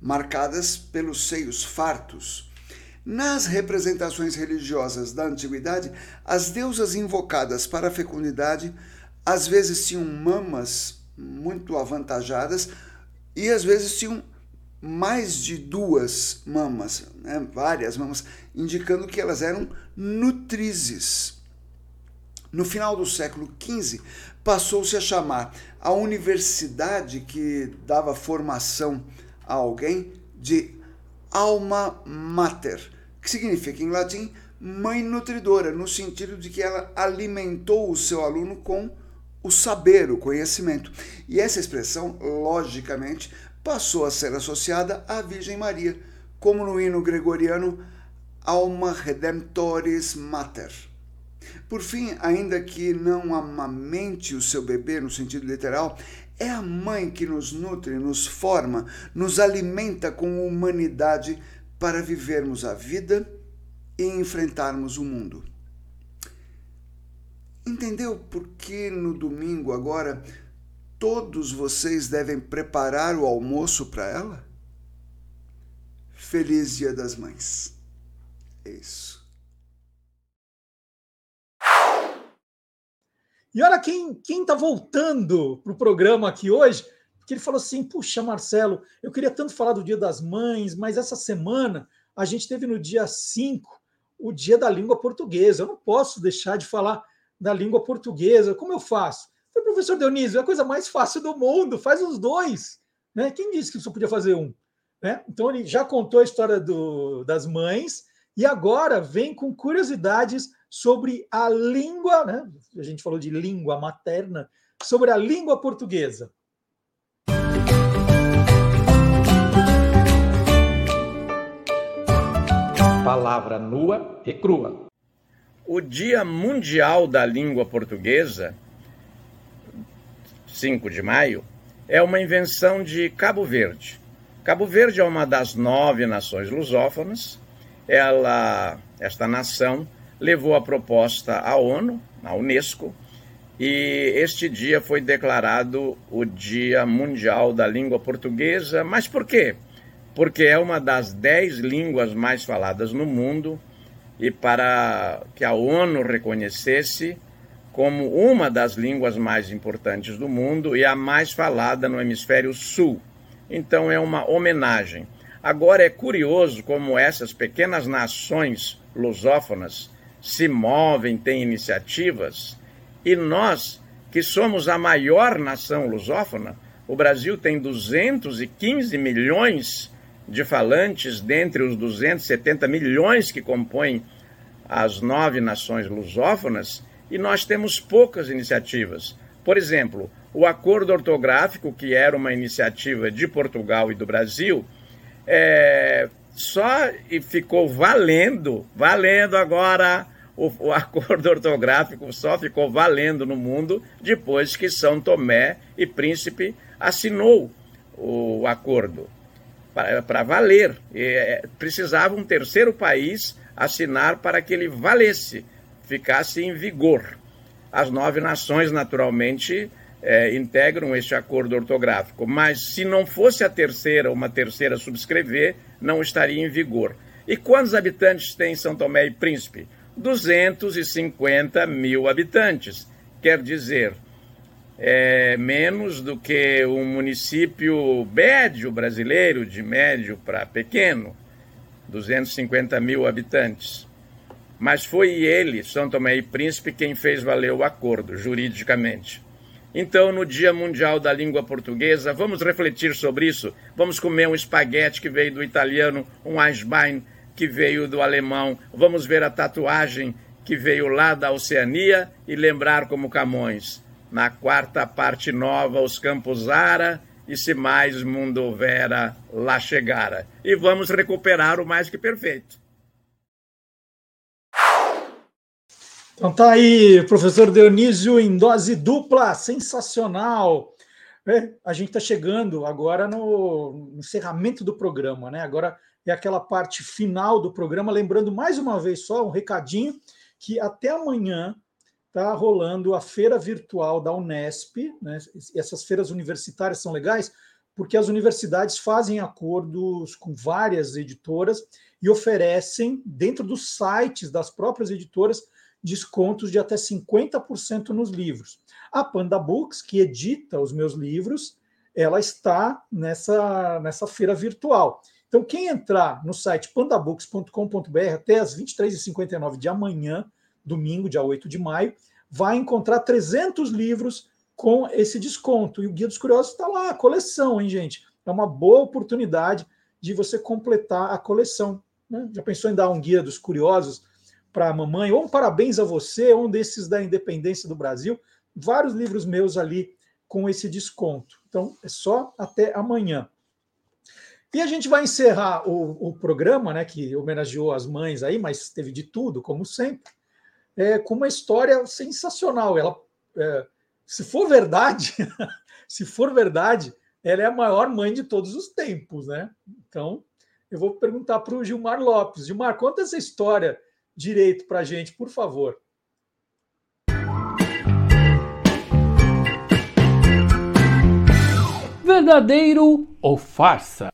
Speaker 19: marcadas pelos seios fartos. Nas representações religiosas da antiguidade, as deusas invocadas para a fecundidade às vezes tinham mamas muito avantajadas e às vezes tinham mais de duas mamas, né, várias mamas, indicando que elas eram nutrizes. No final do século XV, passou-se a chamar a universidade que dava formação a alguém de alma mater, que significa em latim mãe nutridora, no sentido de que ela alimentou o seu aluno com o saber, o conhecimento. E essa expressão, logicamente, passou a ser associada à Virgem Maria, como no hino gregoriano Alma Redemptoris Mater. Por fim, ainda que não amamente o seu bebê no sentido literal, é a mãe que nos nutre, nos forma, nos alimenta com humanidade para vivermos a vida e enfrentarmos o mundo. Entendeu por que no domingo agora todos vocês devem preparar o almoço para ela? Feliz Dia das Mães. É isso.
Speaker 1: E olha quem quem está voltando para o programa aqui hoje, porque ele falou assim: puxa, Marcelo, eu queria tanto falar do Dia das Mães, mas essa semana a gente teve no dia 5 o dia da língua portuguesa. Eu não posso deixar de falar da língua portuguesa. Como eu faço? Falei, professor Dionísio, é a coisa mais fácil do mundo, faz os dois. Né? Quem disse que só podia fazer um? Né? Então ele já contou a história do, das mães e agora vem com curiosidades sobre a língua, né? a gente falou de língua materna, sobre a língua portuguesa.
Speaker 2: Palavra nua e crua.
Speaker 3: O Dia Mundial da Língua Portuguesa, 5 de maio, é uma invenção de Cabo Verde. Cabo Verde é uma das nove nações lusófonas. Ela, esta nação, levou a proposta à ONU, à Unesco, e este dia foi declarado o Dia Mundial da Língua Portuguesa. Mas por quê? Porque é uma das dez línguas mais faladas no mundo e para que a ONU reconhecesse como uma das línguas mais importantes do mundo e a mais falada no hemisfério sul. Então é uma homenagem. Agora é curioso como essas pequenas nações lusófonas se movem, têm iniciativas, e nós, que somos a maior nação lusófona, o Brasil tem 215 milhões de falantes dentre os 270 milhões que compõem as nove nações lusófonas e nós temos poucas iniciativas. Por exemplo, o acordo ortográfico, que era uma iniciativa de Portugal e do Brasil, é, só ficou valendo, valendo agora o, o, <laughs> acordo ortográfico só ficou valendo no mundo depois que São Tomé e Príncipe assinou o acordo para valer. É, precisava um terceiro país assinar para que ele valesse, ficasse em vigor. As nove nações, naturalmente, é, integram este acordo ortográfico, mas se não fosse a terceira, uma terceira subscrever, não estaria em vigor. E quantos habitantes tem São Tomé e Príncipe? 250 mil habitantes. Quer dizer, é menos do que um município médio brasileiro, de médio para pequeno, 250 mil habitantes. Mas foi ele, São Tomé e Príncipe, quem fez valer o acordo, juridicamente. Então, no Dia Mundial da Língua Portuguesa, vamos refletir sobre isso. Vamos comer um espaguete que veio do italiano, um Eisbein que veio do alemão. Vamos ver a tatuagem que veio lá da Oceania e lembrar como Camões na quarta parte nova os campos ara, e se mais mundo houvera, lá chegara. E vamos recuperar o mais que perfeito.
Speaker 1: Então tá aí, professor Dionísio em dose dupla, sensacional. É, a gente está chegando agora no encerramento do programa, né? Agora é aquela parte final do programa. Lembrando mais uma vez só um recadinho que até amanhã está rolando a feira virtual da Unesp. Né? Essas feiras universitárias são legais porque as universidades fazem acordos com várias editoras e oferecem, dentro dos sites das próprias editoras, descontos de até 50% nos livros. A Panda Books, que edita os meus livros, ela está nessa, nessa feira virtual. Então, quem entrar no site pandabooks.com.br até as 23h59 de amanhã, domingo, dia 8 de maio, vai encontrar 300 livros com esse desconto. E o Guia dos Curiosos está lá, a coleção, hein, gente? É uma boa oportunidade de você completar a coleção. Né? Já pensou em dar um Guia dos Curiosos para a mamãe? Ou um parabéns a você, um desses da independência do Brasil. Vários livros meus ali com esse desconto. Então, é só até amanhã. E a gente vai encerrar o, o programa, né, que homenageou as mães aí, mas teve de tudo, como sempre é, com uma história sensacional. Ela, é, se for verdade, <laughs> se for verdade, ela é a maior mãe de todos os tempos, né? Então, eu vou perguntar para o Gilmar Lopes. Gilmar, conta essa história direito para a gente, por favor.
Speaker 20: Verdadeiro ou farsa?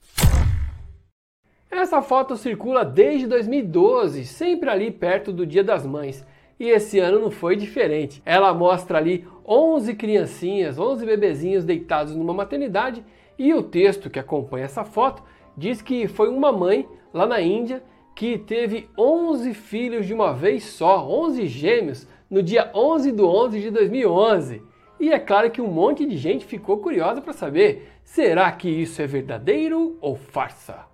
Speaker 20: Essa foto circula desde 2012, sempre ali perto do Dia das Mães. E esse ano não foi diferente. Ela mostra ali 11 criancinhas, 11 bebezinhos deitados numa maternidade e o texto que acompanha essa foto diz que foi uma mãe lá na Índia que teve 11 filhos de uma vez só, 11 gêmeos, no dia 11 de 11 de 2011. E é claro que um monte de gente ficou curiosa para saber, será que isso é verdadeiro ou farsa?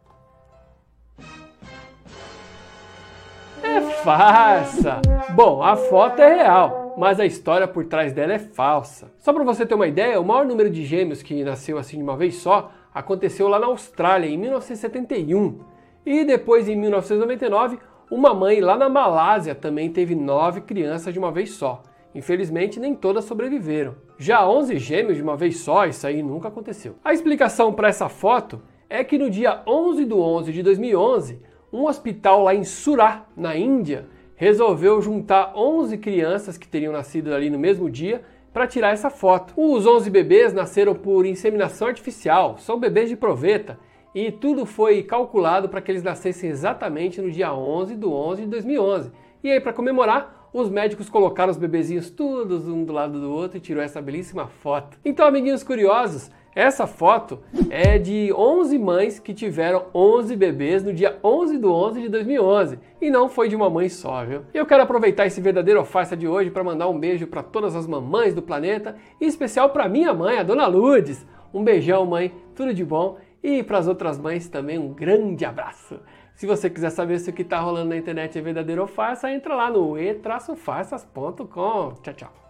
Speaker 20: É farsa! Bom, a foto é real, mas a história por trás dela é falsa. Só para você ter uma ideia, o maior número de gêmeos que nasceu assim de uma vez só aconteceu lá na Austrália em 1971. E depois em 1999, uma mãe lá na Malásia também teve nove crianças de uma vez só. Infelizmente, nem todas sobreviveram. Já 11 gêmeos de uma vez só, isso aí nunca aconteceu. A explicação para essa foto é que no dia 11 de 11 de 2011, um hospital lá em Surá, na Índia, resolveu juntar 11 crianças que teriam nascido ali no mesmo dia para tirar essa foto. Os 11 bebês nasceram por inseminação artificial, são bebês de proveta, e tudo foi calculado para que eles nascessem exatamente no dia 11 de 11 de 2011. E aí, para comemorar, os médicos colocaram os bebezinhos todos um do lado do outro e tirou essa belíssima foto. Então, amiguinhos curiosos, essa foto é de 11 mães que tiveram 11 bebês no dia 11 de 11 de 2011 e não foi de uma mãe só, viu? Eu quero aproveitar esse verdadeiro farsa de hoje para mandar um beijo para todas as mamães do planeta, em especial para minha mãe, a Dona Lourdes. Um beijão, mãe, tudo de bom. E para as outras mães também um grande abraço. Se você quiser saber se o que está rolando na internet é verdadeiro ou farsa, entra lá no e-farsas.com. Tchau, tchau.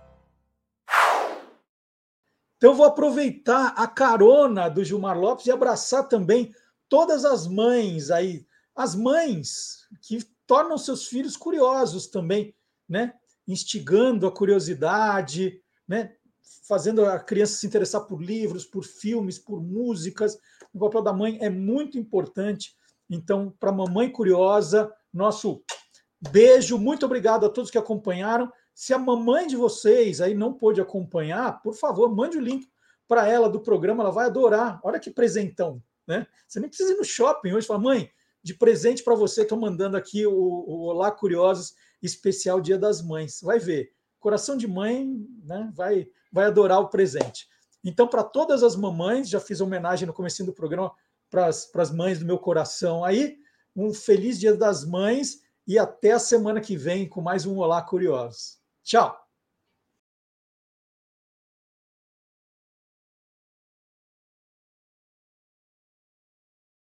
Speaker 1: Então, vou aproveitar a carona do Gilmar Lopes e abraçar também todas as mães aí, as mães que tornam seus filhos curiosos também, né? Instigando a curiosidade, né? Fazendo a criança se interessar por livros, por filmes, por músicas. O papel da mãe é muito importante. Então, para a mamãe curiosa, nosso beijo, muito obrigado a todos que acompanharam. Se a mamãe de vocês aí não pôde acompanhar, por favor, mande o link para ela do programa, ela vai adorar. Olha que presentão, né? Você nem precisa ir no shopping hoje, falar, mãe, de presente para você, estou mandando aqui o, o Olá Curiosos especial Dia das Mães. Vai ver. Coração de mãe, né? Vai, vai adorar o presente. Então, para todas as mamães, já fiz homenagem no começo do programa para as mães do meu coração aí. Um feliz Dia das Mães e até a semana que vem com mais um Olá Curiosos. Tchau!